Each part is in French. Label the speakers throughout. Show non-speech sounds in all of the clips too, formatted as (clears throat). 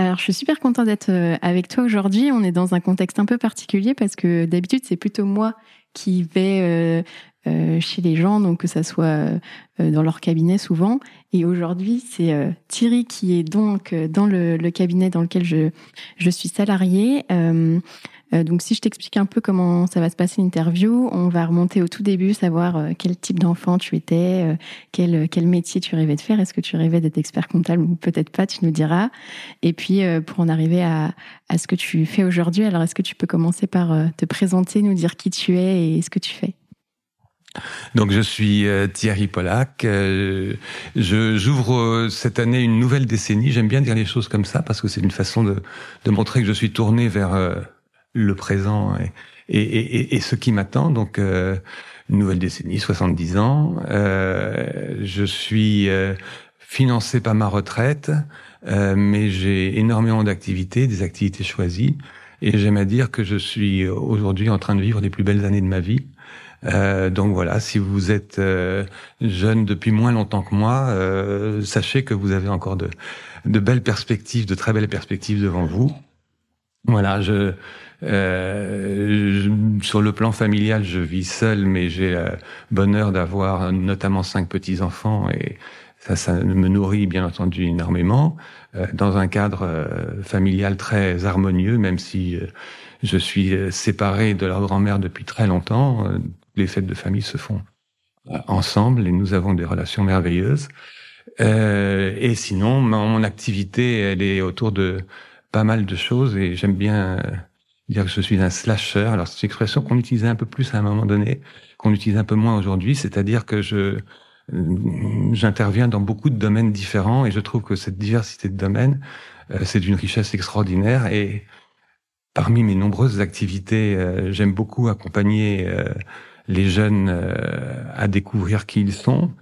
Speaker 1: Alors, je suis super contente d'être euh, avec toi aujourd'hui. On est dans un contexte un peu particulier parce que d'habitude, c'est plutôt moi qui vais euh, euh, chez les gens, donc que ça soit dans leur cabinet souvent. Et aujourd'hui, c'est Thierry qui est donc dans le, cabinet dans lequel je, je suis salariée. Euh, donc si je t'explique un peu comment ça va se passer l'interview, on va remonter au tout début, savoir euh, quel type d'enfant tu étais, euh, quel, quel métier tu rêvais de faire, est-ce que tu rêvais d'être expert comptable ou peut-être pas, tu nous diras. Et puis pour en arriver à, à ce que tu fais aujourd'hui, alors est-ce que tu peux commencer par te présenter, nous dire qui tu es et ce que tu fais?
Speaker 2: Donc je suis Thierry Pollack. j'ouvre cette année une nouvelle décennie. J'aime bien dire les choses comme ça parce que c'est une façon de, de montrer que je suis tourné vers le présent et, ce qui m'attend. Donc, euh, une nouvelle décennie, 70 ans. Euh, je suis euh, financé par ma retraite, euh, mais j'ai énormément d'activités, des activités choisies. Et j'aime à dire que je suis aujourd'hui en train de vivre les plus belles années de ma vie. Euh, donc voilà, si vous êtes jeune depuis moins longtemps que moi, sachez que vous avez encore de, de belles perspectives, de très belles perspectives devant vous. Voilà, je, euh, sur le plan familial, je vis seul, mais j'ai le bonheur d'avoir notamment cinq petits enfants et ça, ça me nourrit bien entendu énormément euh, dans un cadre euh, familial très harmonieux, même si je suis séparé de leur grand-mère depuis très longtemps. les fêtes de famille se font ensemble et nous avons des relations merveilleuses. et sinon, mon activité, elle est autour de pas mal de choses et j'aime bien dire que je suis un slasher. Alors c'est une expression qu'on utilisait un peu plus à un moment donné, qu'on utilise un peu moins aujourd'hui, c'est-à-dire que je euh, j'interviens dans beaucoup de domaines différents et je trouve que cette diversité de domaines, euh, c'est d'une richesse extraordinaire. Et parmi mes nombreuses activités, euh, j'aime beaucoup accompagner les jeunes à découvrir qui ils sont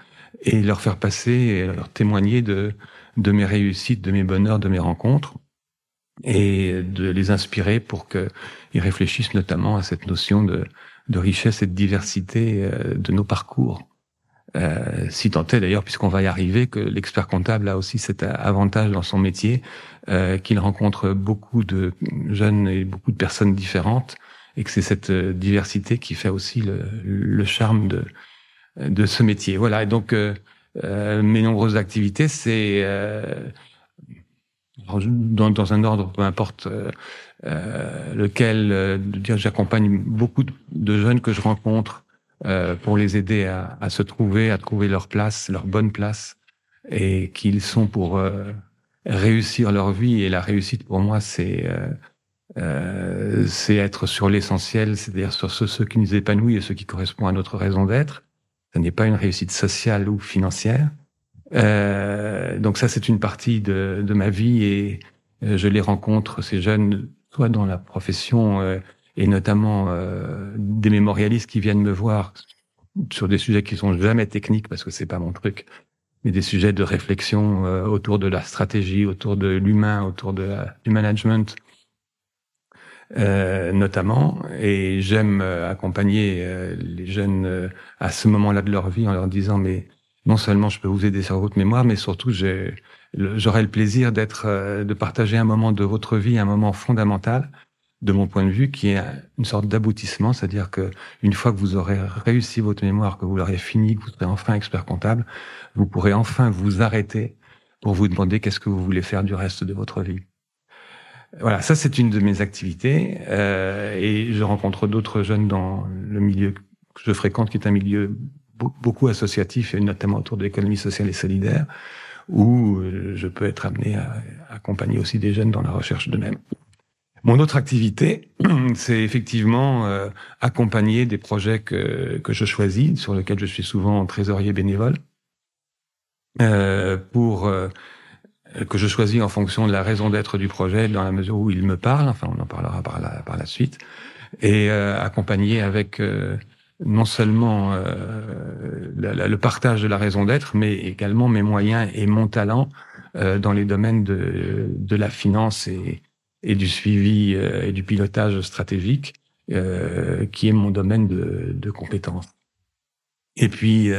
Speaker 2: et leur faire passer, et leur témoigner de, de mes réussites, de mes bonheurs, de mes rencontres et de les inspirer pour qu'ils réfléchissent notamment à cette notion de, richesse et de diversité euh, de nos parcours. Euh, si tant est d'ailleurs, puisqu'on va y arriver, que l'expert comptable a aussi cet avantage dans son métier, euh, qu'il rencontre beaucoup de jeunes et beaucoup de personnes différentes, et que c'est cette diversité qui fait aussi le, charme de, ce métier. Voilà, et donc mes nombreuses activités, c'est dans, dans, un ordre, peu importe euh, euh lequel, euh, dire j'accompagne beaucoup de jeunes que je rencontre euh, pour les aider à, à, se trouver, à trouver leur place, leur bonne place, et qu'ils sont pour euh, réussir leur vie. Et la réussite pour moi, c'est c'est être sur l'essentiel, c'est-à-dire sur ceux, ceux qui nous épanouissent et ceux qui correspondent à notre raison d'être. Ce n'est pas une réussite sociale ou financière, euh, donc ça, c'est une partie de, de, ma vie et euh, je les rencontre, ces jeunes, soit dans la profession euh, et notamment euh, des mémorialistes qui viennent me voir sur des sujets qui sont jamais techniques parce que c'est pas mon truc, mais des sujets de réflexion autour de la stratégie, autour de l'humain, autour de du management. euh, notamment, et j'aime euh, accompagner euh, les jeunes à ce moment-là de leur vie en leur disant mais non seulement je peux vous aider sur votre mémoire, mais surtout j'aurai le plaisir d'être, de partager un moment de votre vie, un moment fondamental de mon point de vue, qui est une sorte d'aboutissement, c'est-à-dire que une fois que vous aurez réussi votre mémoire, que vous l'aurez fini, que vous serez enfin expert comptable, vous pourrez enfin vous arrêter pour vous demander qu'est-ce que vous voulez faire du reste de votre vie. Voilà, ça c'est une de mes activités euh, et je rencontre d'autres jeunes dans le milieu que je fréquente, qui est un milieu beaucoup associatif et notamment autour de l'économie sociale et solidaire, où euh, je peux être amené à accompagner aussi des jeunes dans la recherche d'eux-mêmes. Mon autre activité, (clears throat) c'est effectivement euh, accompagner des projets que, que je choisis, sur lesquels je suis souvent trésorier bénévole, euh, pour que je choisis en fonction de la raison d'être du projet, dans la mesure où il me parle, enfin on en parlera par la, par la suite, et accompagner avec non seulement euh, le partage de la raison d'être, mais également mes moyens et mon talent dans les domaines de, de la finance et, et du suivi et du pilotage stratégique, qui est mon domaine de, de compétences. Et puis,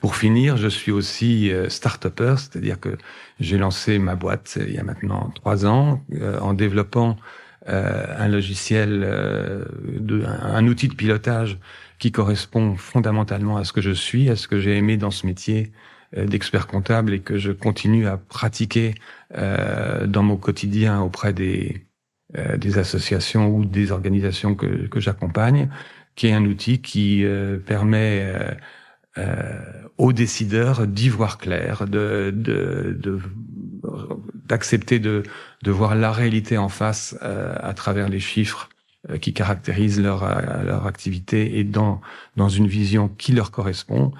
Speaker 2: pour finir, je suis aussi euh, start-upper, c'est-à-dire que j'ai lancé ma boîte il y a maintenant trois ans euh, en développant euh, un logiciel, de, un outil de pilotage qui correspond fondamentalement à ce que je suis, à ce que j'ai aimé dans ce métier d'expert comptable et que je continue à pratiquer dans mon quotidien auprès des, des associations ou des organisations que, que j'accompagne, qui est un outil qui permet euh, aux décideurs d'y voir clair, de, d'accepter de, de, voir la réalité en face euh, à travers les chiffres euh, qui caractérisent leur, leur activité et dans, dans une vision qui leur correspond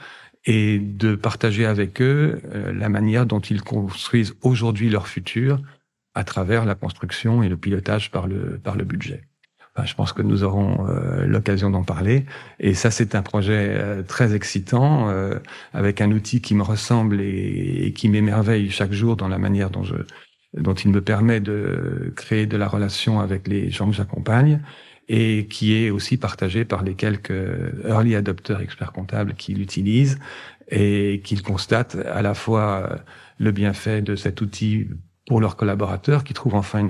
Speaker 2: et de partager avec eux la manière dont ils construisent aujourd'hui leur futur à travers la construction et le pilotage par le, par le budget je pense que nous aurons euh, l'occasion d'en parler. Et ça, c'est un projet euh, très excitant, euh, avec un outil qui me ressemble et, qui m'émerveille chaque jour dans la manière dont je dont il me permet de créer de la relation avec les gens que j'accompagne et qui est aussi partagé par les quelques early adopteurs experts comptables qui l'utilisent et qui constatent à la fois le bienfait de cet outil pour leurs collaborateurs qui trouvent enfin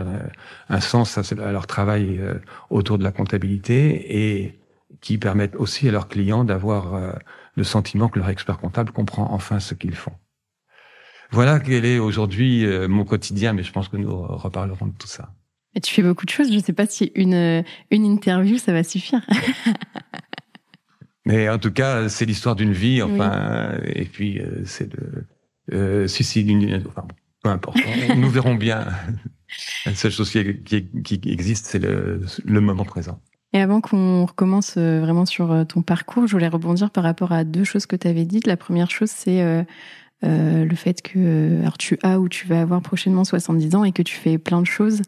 Speaker 2: un sens à, leur travail euh, autour de la comptabilité et qui permettent aussi à leurs clients d'avoir euh, le sentiment que leur expert comptable comprend enfin ce qu'ils font. Voilà quel est aujourd'hui euh, mon quotidien, mais je pense que nous reparlerons de tout ça.
Speaker 1: Tu fais beaucoup de choses. Je ne sais pas si une, une interview, ça va suffire.
Speaker 2: mais en tout cas, c'est l'histoire d'une vie. Enfin, et puis c'est de euh, si, si, enfin, peu importe. Nous verrons bien. La seule chose qui, qui existe, c'est le, le, moment présent.
Speaker 1: Et avant qu'on recommence euh, vraiment sur euh, ton parcours, je voulais rebondir par rapport à deux choses que tu avais dites. La première chose, c'est euh, euh, le fait que alors tu as ou tu vas avoir prochainement 70 ans et que tu fais plein de choses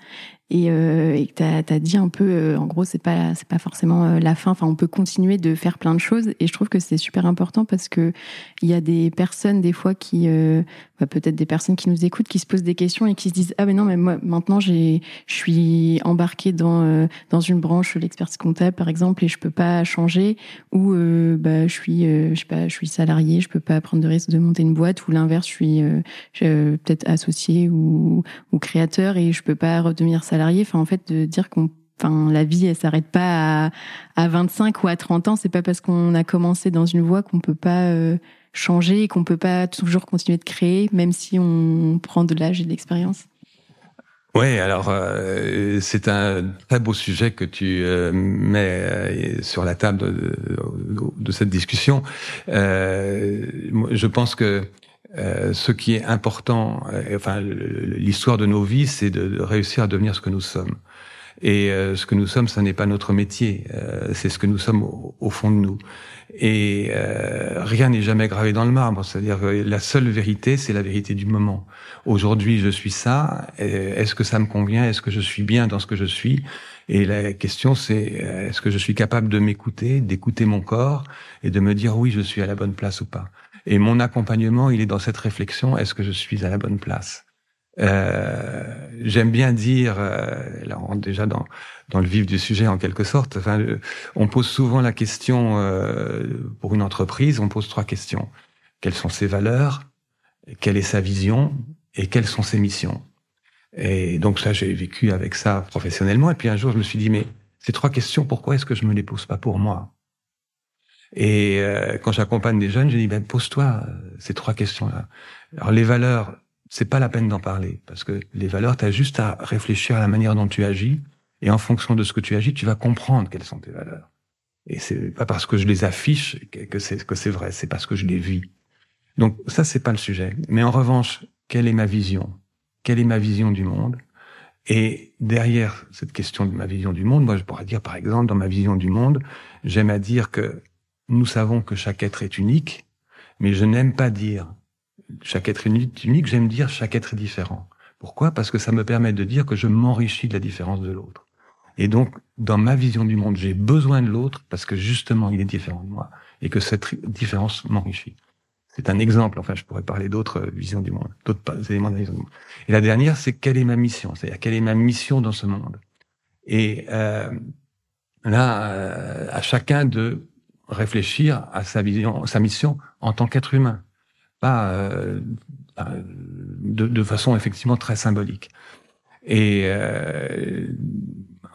Speaker 1: et, euh, et que tu as, dit un peu, euh, en gros, c'est pas pas forcément euh, la fin. Enfin, on peut continuer de faire plein de choses. Et je trouve que c'est super important parce que il y a des personnes des fois qui, euh, bah, peut-être des personnes qui nous écoutent, qui se posent des questions et qui se disent ah mais non mais moi maintenant je suis embarqué dans dans une branche l'expertise comptable par exemple et je peux pas changer. Ou bah je suis je sais pas je suis salarié, je peux pas prendre de risque de monter une boîte. Ou l'inverse, je suis peut-être associé ou ou créateur et je peux pas redevenir salarié Enfin, en fait, de dire qu'on Enfin, la vie, elle s'arrête pas à, à, 25 ou à 30 ans. C'est pas parce qu'on a commencé dans une voie qu'on peut pas euh, changer et qu'on peut pas toujours continuer de créer, même si on prend de l'âge et de l'expérience.
Speaker 2: Oui, alors euh, c'est un très beau sujet que tu euh, mets sur la table de, de cette discussion. je pense que euh, ce qui est important, euh, enfin l'histoire de nos vies, c'est de, réussir à devenir ce que nous sommes. Et euh, ce que nous sommes, ce n'est pas notre métier, c'est ce que nous sommes au, fond de nous. Et rien n'est jamais gravé dans le marbre. C'est-à-dire la seule vérité, c'est la vérité du moment. Aujourd'hui, je suis ça. Est-ce que ça me convient? Est-ce que je suis bien dans ce que je suis? Et la question, c'est est-ce que je suis capable de m'écouter, d'écouter mon corps et de me dire oui, je suis à la bonne place ou pas? Et mon accompagnement, il est dans cette réflexion, est-ce que je suis à la bonne place? Euh, J'aime bien dire, euh, là on rentre déjà dans, dans le vif du sujet en quelque sorte, enfin, euh, on pose souvent la question, euh, pour une entreprise, on pose trois questions. Quelles sont ses valeurs? Quelle est sa vision? Et quelles sont ses missions? Et donc ça, j'ai vécu avec ça professionnellement. Et puis un jour, je me suis dit, mais ces trois questions, pourquoi est-ce que je me les pose pas pour moi? Et euh, quand j'accompagne des jeunes, je dis, ben, pose-toi euh, ces trois questions-là. Alors les valeurs, c'est pas la peine d'en parler parce que les valeurs, tu as juste à réfléchir à la manière dont tu agis et en fonction de ce que tu agis, tu vas comprendre quelles sont tes valeurs. Et c'est pas parce que je les affiche que c'est que c'est vrai, c'est parce que je les vis. Donc ça c'est pas le sujet. Mais en revanche, quelle est ma vision? Quelle est ma vision du monde? Et derrière cette question de ma vision du monde, moi je pourrais dire par exemple dans ma vision du monde, j'aime à dire que nous savons que chaque être est unique, mais je n'aime pas dire chaque être est unique, j'aime dire chaque être est différent. Pourquoi? Parce que ça me permet de dire que je m'enrichis de la différence de l'autre. Et donc, dans ma vision du monde, j'ai besoin de l'autre parce que justement, il est différent de moi et que cette différence m'enrichit. C'est un exemple. Enfin, je pourrais parler d'autres euh, visions du monde, d'autres éléments de la vision du monde. Et la dernière, c'est quelle est ma mission? C'est-à-dire quelle est ma mission dans ce monde? Et euh, là, euh, à chacun de réfléchir à sa vision, sa mission en tant qu'être humain, pas euh, de, de, façon effectivement très symbolique. Et euh,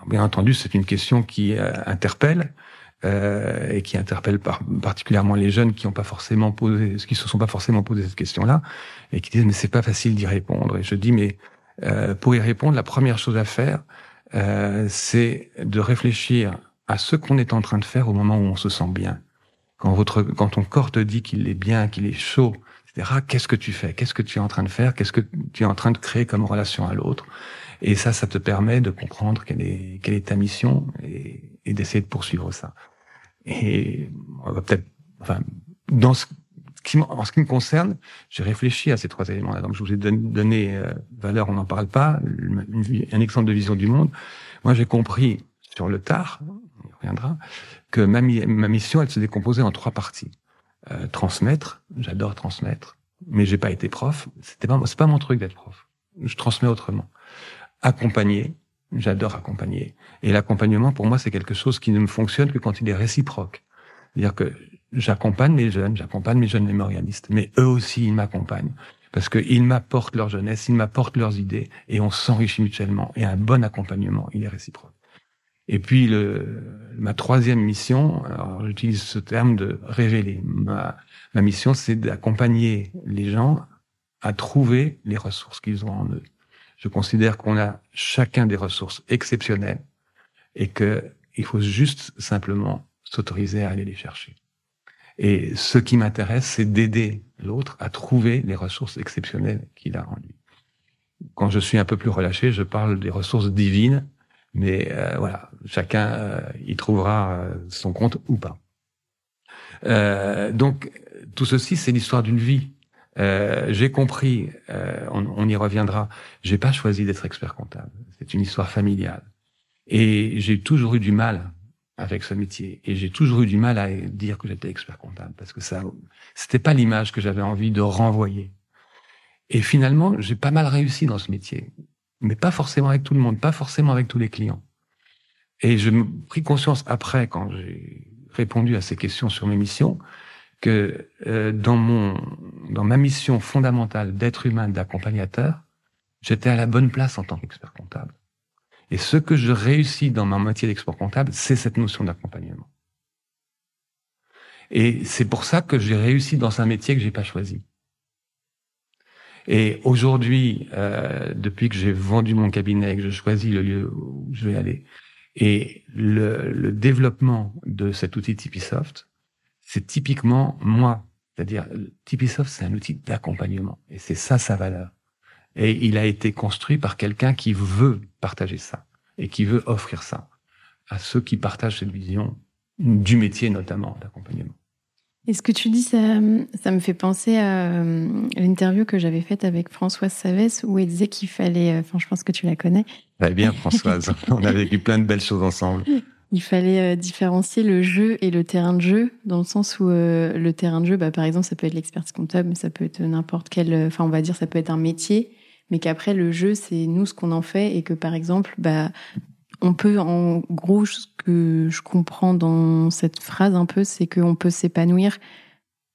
Speaker 2: bien entendu, c'est une question qui euh, interpelle euh, et qui interpelle par, particulièrement les jeunes qui n'ont pas forcément posé, qui se sont pas forcément posé cette question-là et qui disent mais c'est pas facile d'y répondre. Et je dis mais euh, pour y répondre, la première chose à faire, euh, c'est de réfléchir à ce qu'on est en train de faire au moment où on se sent bien. Quand votre, quand ton corps te dit qu'il est bien, qu'il est chaud, etc. Qu'est-ce que tu fais? Qu'est-ce que tu es en train de faire? Qu'est-ce que tu es en train de créer comme relation à l'autre? Et ça, ça te permet de comprendre quelle est, quelle est ta mission et, et d'essayer de poursuivre ça. Et on va peut-être, enfin, dans ce en ce qui me concerne, j'ai réfléchi à ces trois éléments-là. Donc, je vous ai donné euh, valeur, on n'en parle pas, un exemple de vision du monde. Moi, j'ai compris sur le tard, que ma, ma mission, elle se décomposait en trois parties. Euh, transmettre, j'adore transmettre, mais j'ai pas été prof. C'était pas, c'est pas mon truc d'être prof. Je transmets autrement. Accompagner, J'adore accompagner. Et l'accompagnement, pour moi, c'est quelque chose qui ne me fonctionne que quand il est réciproque. C'est-à-dire que j'accompagne mes jeunes, j'accompagne mes jeunes mémorialistes, mais eux aussi, ils m'accompagnent. Parce qu'ils m'apportent leur jeunesse, ils m'apportent leurs idées, et on s'enrichit mutuellement. Et un bon accompagnement, il est réciproque. Et puis, le, ma troisième mission, alors j'utilise ce terme de révéler. Ma, ma mission, c'est d'accompagner les gens à trouver les ressources qu'ils ont en eux. Je considère qu'on a chacun des ressources exceptionnelles et que il faut juste simplement s'autoriser à aller les chercher. Et ce qui m'intéresse, c'est d'aider l'autre à trouver les ressources exceptionnelles qu'il a en lui. Quand je suis un peu plus relâché, je parle des ressources divines, mais euh, voilà, chacun euh, y trouvera euh, son compte ou pas. Euh, donc tout ceci, c'est l'histoire d'une vie. Euh, j'ai compris, on, on, y reviendra, j'ai pas choisi d'être expert comptable. C'est une histoire familiale. Et j'ai toujours eu du mal avec ce métier. Et j'ai toujours eu du mal à dire que j'étais expert comptable parce que ça, c'était pas l'image que j'avais envie de renvoyer. Et finalement, j'ai pas mal réussi dans ce métier. Mais pas forcément avec tout le monde, pas forcément avec tous les clients. Et je me pris conscience après, quand j'ai répondu à ces questions sur mes missions, que euh, dans mon dans ma mission fondamentale d'être humain, d'accompagnateur, j'étais à la bonne place en tant qu'expert comptable. Et ce que je réussis dans ma métier d'expert comptable, c'est cette notion d'accompagnement. Et c'est pour ça que j'ai réussi dans un métier que j'ai pas choisi. Et aujourd'hui, euh, depuis que j'ai vendu mon cabinet et que je choisis le lieu où je vais aller, et le, le développement de cet outil Tipeesoft, c'est typiquement moi. C'est-à-dire, Tipeesoft, c'est un outil d'accompagnement. Et c'est ça sa valeur. Et il a été construit par quelqu'un qui veut partager ça et qui veut offrir ça à ceux qui partagent cette vision du métier notamment d'accompagnement.
Speaker 1: Et ce que tu dis, ça, ça me fait penser à l'interview que j'avais faite avec Françoise Savès où elle disait qu'il fallait, enfin je pense que tu la connais.
Speaker 2: Très bien Françoise, (laughs) on a vécu plein de belles choses ensemble
Speaker 1: il fallait euh, différencier le jeu et le terrain de jeu, dans le sens où euh, le terrain de jeu, bah, par exemple, ça peut être l'expertise comptable, mais ça peut être n'importe quel, euh, enfin, on va dire, ça peut être un métier, mais qu'après le jeu, c'est nous ce qu'on en fait et que par exemple, bah, on peut, en gros, ce que je comprends dans cette phrase un peu, c'est qu'on peut s'épanouir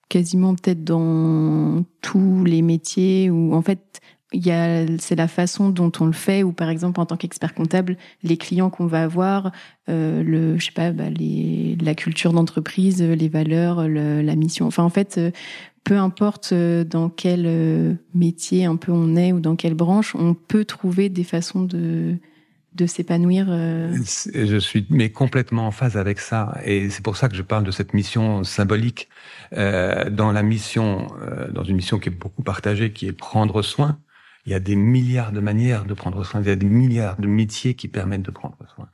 Speaker 1: quasiment peut-être dans tous les métiers ou en fait c'est la façon dont on le fait ou par exemple en tant qu'expert comptable les clients qu'on va avoir euh, le je sais pas bah, les, la culture d'entreprise les valeurs la mission. Enfin en fait euh, peu importe euh, dans quel euh, métier un peu on est ou dans quelle branche on peut trouver des façons de de s'épanouir.
Speaker 2: Je suis mais complètement en phase avec ça, et c'est pour ça que je parle de cette mission symbolique. Euh, dans la mission, dans une mission qui est beaucoup partagée, qui est prendre soin. Il y a des milliards de manières de prendre soin. Il y a des milliards de métiers qui permettent de prendre soin.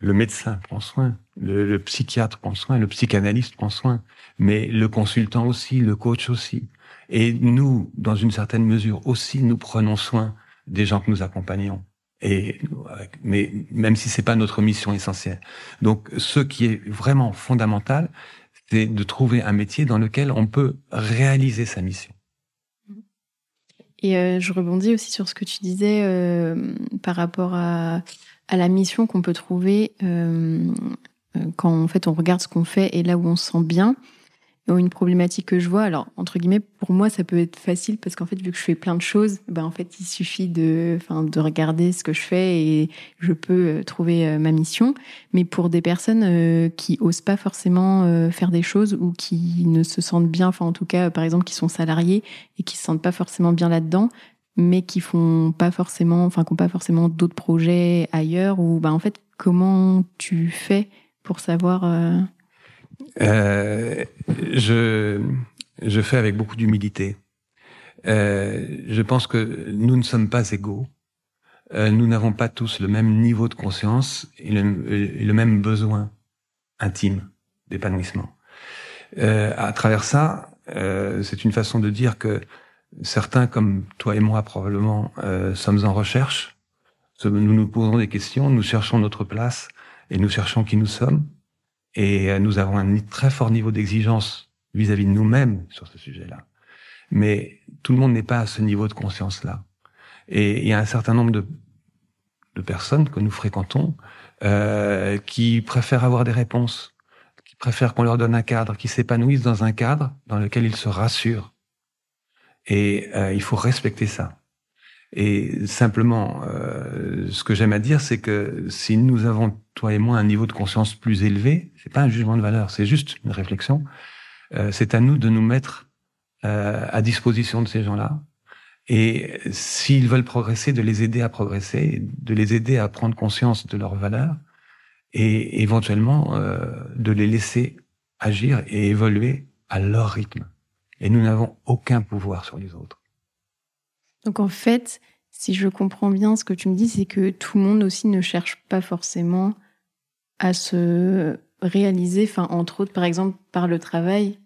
Speaker 2: Le médecin prend soin, le, psychiatre prend soin, le psychanalyste prend soin, mais le consultant aussi, le coach aussi. Et nous, dans une certaine mesure aussi, nous prenons soin des gens que nous accompagnons. Et mais même si c'est pas notre mission essentielle. Donc, ce qui est vraiment fondamental, c'est de trouver un métier dans lequel on peut réaliser sa mission.
Speaker 1: Et euh, je rebondis aussi sur ce que tu disais euh, par rapport à, la mission qu'on peut trouver euh, quand en fait on regarde ce qu'on fait et là où on se sent bien. Une problématique que je vois, alors entre guillemets, pour moi ça peut être facile parce qu'en fait vu que je fais plein de choses, ben en fait il suffit de, enfin de regarder ce que je fais et je peux trouver ma mission. Mais pour des personnes qui osent pas forcément faire des choses ou qui ne se sentent bien, enfin en tout cas par exemple qui sont salariés et qui se sentent pas forcément bien là-dedans, mais qui font pas forcément, enfin, qui n'ont pas forcément d'autres projets ailleurs ou, bah, en fait, comment tu fais pour savoir euh...
Speaker 2: Euh, je, je fais avec beaucoup d'humilité. Euh, je pense que nous ne sommes pas égaux. Euh, nous n'avons pas tous le même niveau de conscience et le, et le même besoin intime d'épanouissement. Euh, à travers ça, c'est une façon de dire que certains, comme toi et moi probablement, euh, sommes en recherche. Nous nous posons des questions, nous cherchons notre place et nous cherchons qui nous sommes. Et euh, nous avons un très fort niveau d'exigence vis-à-vis de nous-mêmes sur ce sujet-là. Mais tout le monde n'est pas à ce niveau de conscience-là. Et il y a un certain nombre de, personnes que nous fréquentons euh, qui préfèrent avoir des réponses, qui préfèrent qu'on leur donne un cadre, qui s'épanouissent dans un cadre dans lequel ils se rassurent et euh, il faut respecter ça. Et simplement, euh, ce que j'aime à dire, c'est que si nous avons, toi et moi, un niveau de conscience plus élevé, c'est pas un jugement de valeur, c'est juste une réflexion. Euh, c'est à nous de nous mettre euh, à disposition de ces gens-là. Et s'ils veulent progresser, de les aider à progresser, de les aider à prendre conscience de leurs valeurs, et éventuellement euh, de les laisser agir et évoluer à leur rythme et nous n'avons aucun pouvoir sur les autres.
Speaker 1: Donc en fait, si je comprends bien ce que tu me dis, c'est que tout le monde aussi ne cherche pas forcément à se réaliser, enfin entre autres par exemple par le travail,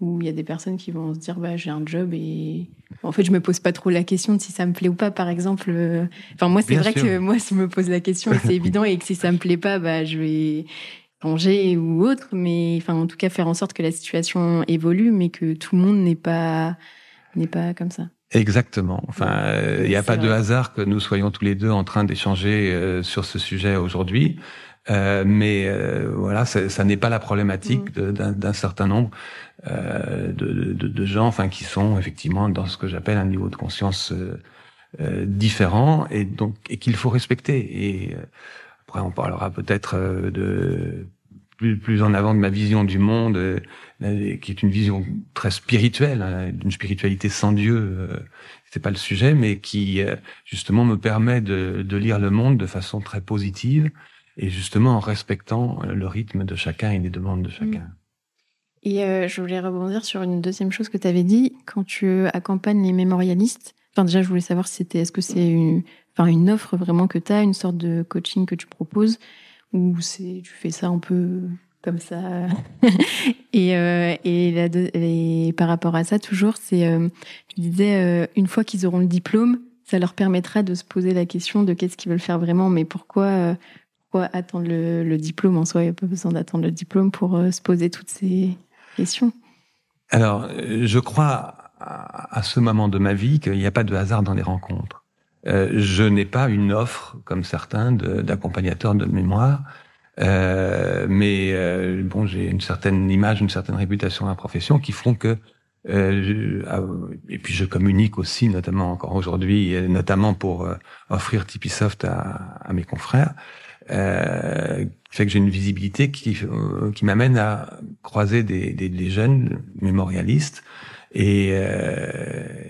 Speaker 1: où il y a des personnes qui vont se dire bah j'ai un job et en fait je me pose pas trop la question de si ça me plaît ou pas par exemple. Enfin moi c'est vrai que moi je me pose la question et c'est (laughs) évident et que si ça me plaît pas bah je vais changer ou autre, mais enfin en tout cas faire en sorte que la situation évolue, mais que tout le monde n'est pas n'est pas comme ça.
Speaker 2: Exactement. Enfin, il n'y a pas de hasard que nous soyons tous les deux en train d'échanger euh, sur ce sujet aujourd'hui. Euh, mais euh, voilà, ça, ça n'est pas la problématique mm. d'un certain nombre euh, de, de, de, gens, enfin, qui sont effectivement dans ce que j'appelle un niveau de conscience différent et donc et qu'il faut respecter. Et après, on parlera peut-être de plus, plus en avant de ma vision du monde, euh, qui est une vision très spirituelle, hein, d'une spiritualité sans Dieu. Euh, c'est pas le sujet, mais qui euh, justement me permet de, lire le monde de façon très positive et justement en respectant le rythme de chacun et les demandes de chacun. Mm.
Speaker 1: Et euh, je voulais rebondir sur une deuxième chose que tu avais dit quand tu accompagnes les mémorialistes. Enfin déjà, je voulais savoir si c'était, est-ce que c'est une, une offre vraiment que tu as, une sorte de coaching que tu proposes ou c'est tu fais ça un peu comme ça (laughs) et euh, et, par rapport à ça toujours c'est euh, tu disais euh, une fois qu'ils auront le diplôme ça leur permettra de se poser la question de qu'est-ce qu'ils veulent faire vraiment mais pourquoi pourquoi attendre le, diplôme en soi? Il n'y a pas besoin d'attendre le diplôme pour se poser toutes ces questions
Speaker 2: alors je crois à, ce moment de ma vie qu'il n'y a pas de hasard dans les rencontres. Je n'ai pas une offre, comme certains, d'accompagnateur de, mémoire. Euh, mais euh, bon, j'ai une certaine image, une certaine réputation dans la profession qui font que euh, ah, et puis je communique aussi, notamment encore aujourd'hui, notamment pour euh, offrir Tipeesoft à, à mes confrères, euh, fait que j'ai une visibilité qui, euh, qui m'amène à croiser des, des, des jeunes mémorialistes et,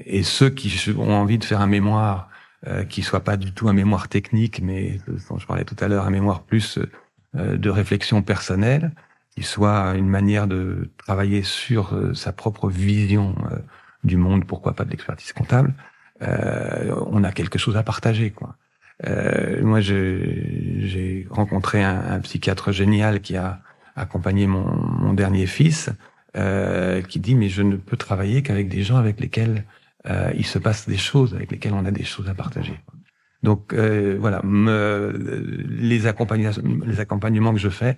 Speaker 2: et ceux qui ont envie de faire un mémoire qui soit pas du tout un mémoire technique, mais dont je parlais tout à l'heure, un mémoire plus de réflexion personnelle qui soit une manière de travailler sur euh, sa propre vision euh, du monde, pourquoi pas de l'expertise comptable, euh, on a quelque chose à partager. Quoi. Euh, moi, j'ai rencontré un, un, psychiatre génial qui a accompagné mon, mon dernier fils, euh, qui dit mais je ne peux travailler qu'avec des gens avec lesquels euh, il se passe des choses, avec lesquels on a des choses à partager. Donc voilà, me, les, accompagnements, les accompagnements que je fais,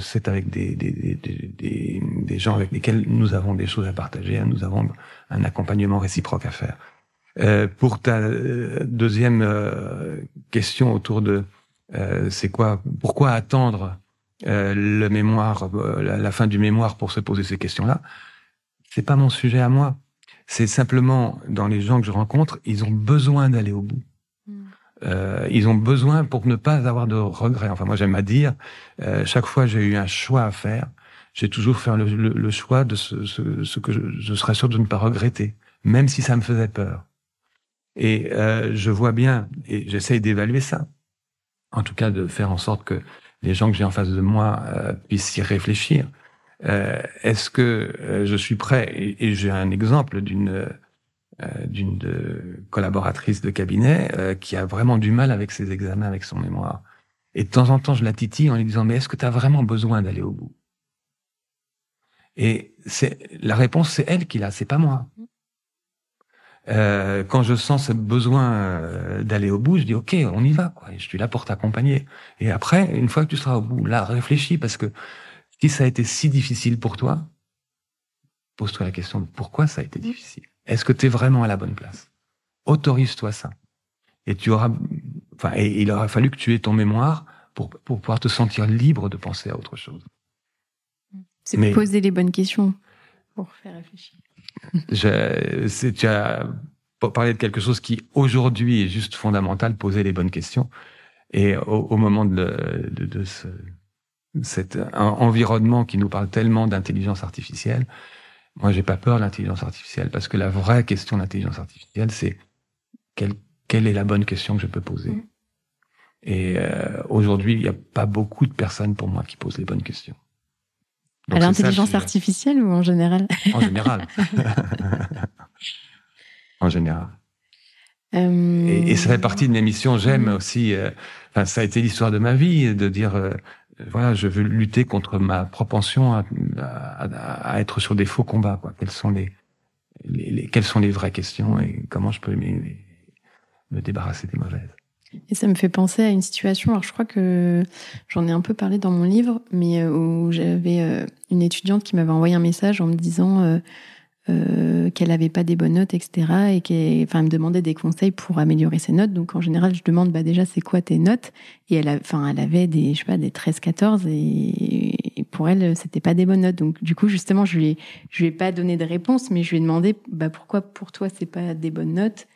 Speaker 2: c'est avec des, des, des, des, gens avec lesquels nous avons des choses à partager, hein. nous avons un accompagnement réciproque à faire. Euh, pour ta euh, deuxième euh, question autour de euh, c'est quoi, pourquoi attendre le mémoire, la, la, fin du mémoire pour se poser ces questions-là, c'est pas mon sujet à moi. C'est simplement dans les gens que je rencontre, ils ont besoin d'aller au bout. Euh, ils ont besoin pour ne pas avoir de regrets. Enfin, moi, j'aime à dire, euh, chaque fois j'ai eu un choix à faire, j'ai toujours fait le, le, choix de ce, ce, ce que je, je, serais sûr de ne pas regretter, même si ça me faisait peur. Et euh, je vois bien, et j'essaye d'évaluer ça, en tout cas de faire en sorte que les gens que j'ai en face de moi euh, puissent y réfléchir. Euh, est-ce que euh, je suis prêt Et, et j'ai un exemple d'une euh, d'une collaboratrice de cabinet euh, qui a vraiment du mal avec ses examens, avec son mémoire. Et de temps en temps, je la titille en lui disant, mais est-ce que tu as vraiment besoin d'aller au bout? Et c'est la réponse, c'est elle qui l'a, c'est pas moi. Euh, quand je sens ce besoin euh, d'aller au bout, je dis ok, on y va, quoi. Je suis là pour t'accompagner. Et après, une fois que tu seras au bout, là, réfléchis parce que si ça a été si difficile pour toi, pose-toi la question de pourquoi ça a été difficile. Est-ce que tu es vraiment à la bonne place? Autorise-toi ça. Et tu auras, enfin, et il aura fallu que tu aies ton mémoire pour, pour pouvoir te sentir libre de penser à autre chose.
Speaker 1: C'est Mais, poser les bonnes questions pour faire réfléchir.
Speaker 2: Je, tu as parlé de quelque chose qui aujourd'hui est juste fondamental, poser les bonnes questions. Et au, au moment de, de, de ce, cet environnement qui nous parle tellement d'intelligence artificielle, moi, j'ai pas peur de l'intelligence artificielle parce que la vraie question de l'intelligence artificielle, c'est quelle, quelle est la bonne question que je peux poser. Mmh. Et euh, aujourd'hui, il n'y a pas beaucoup de personnes pour moi qui posent les bonnes questions.
Speaker 1: Donc à l'intelligence artificielle ou en général?
Speaker 2: En général. (laughs) en général.
Speaker 1: Euh...
Speaker 2: Et, et, ça fait partie de mes missions. J'aime aussi. Euh, enfin, ça a été l'histoire de ma vie de dire euh, voilà, je veux lutter contre ma propension à, à, être sur des faux combats. Quoi. Quelles sont les, les, les, quelles sont les vraies questions et comment je peux me, me débarrasser des mauvaises.
Speaker 1: Et ça me fait penser à une situation. Alors, je crois que j'en ai un peu parlé dans mon livre, mais euh, où j'avais euh, une étudiante qui m'avait envoyé un message en me disant euh, qu'elle avait pas des bonnes notes, etc. Et qu'elle, me demandait des conseils pour améliorer ses notes. Donc, en général, je demande, bah, déjà, c'est quoi tes notes? Et elle, a, elle avait des, je sais pas, des 13, 14 et, pour elle, c'était pas des bonnes notes. Donc, du coup, justement, je lui je lui ai pas donné de réponse, mais je lui ai demandé, bah, pourquoi pour toi, c'est pas des bonnes notes?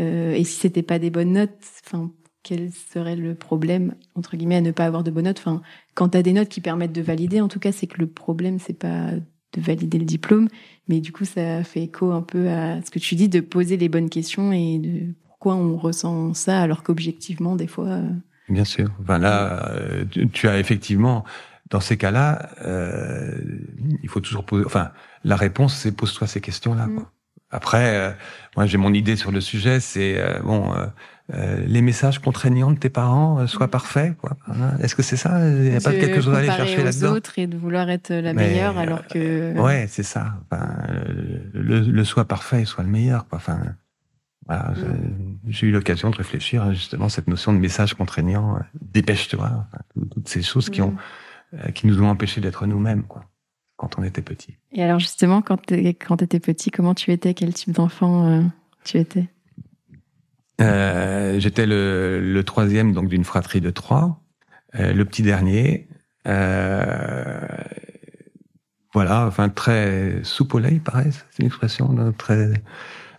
Speaker 1: Euh, et si c'était pas des bonnes notes, enfin, quel serait le problème entre guillemets à ne pas avoir de bonnes notes? Enfin, quand tu as des notes qui permettent de valider, en tout cas, c'est que le problème c'est pas de valider le diplôme, mais du coup, ça fait écho un peu à ce que tu dis de poser les bonnes questions et de pourquoi on ressent ça alors qu'objectivement, des fois. Euh...
Speaker 2: Bien sûr. Enfin là, euh, tu, as effectivement, dans ces cas-là, euh, il faut toujours poser. Enfin, la réponse, c'est pose-toi ces questions-là. Mm. Après, euh, moi, j'ai mon idée sur le sujet. C'est euh, bon euh, les messages contraignants de tes parents euh, soient mm. parfaits. Quoi. Hein Est-ce que c'est ça Il n'y a pas quelque chose à aller chercher là-dedans
Speaker 1: autres et de vouloir être la meilleure alors que.
Speaker 2: Euh, ouais, c'est ça. Enfin, le, le soit parfait, soit le meilleur. Quoi. Enfin, voilà, mm. j'ai eu l'occasion de réfléchir à justement cette notion de message contraignant. Dépêche-toi. Enfin, toutes ces choses qui ont, mm. qui nous ont empêchés d'être nous-mêmes. Quoi. quand on était petit.
Speaker 1: Et alors justement, quand tu étais petit, comment tu étais? Quel type d'enfant tu étais?
Speaker 2: J'étais le, le, troisième donc d'une fratrie de trois, le petit dernier. voilà, enfin très lait, pareil, c'est une expression très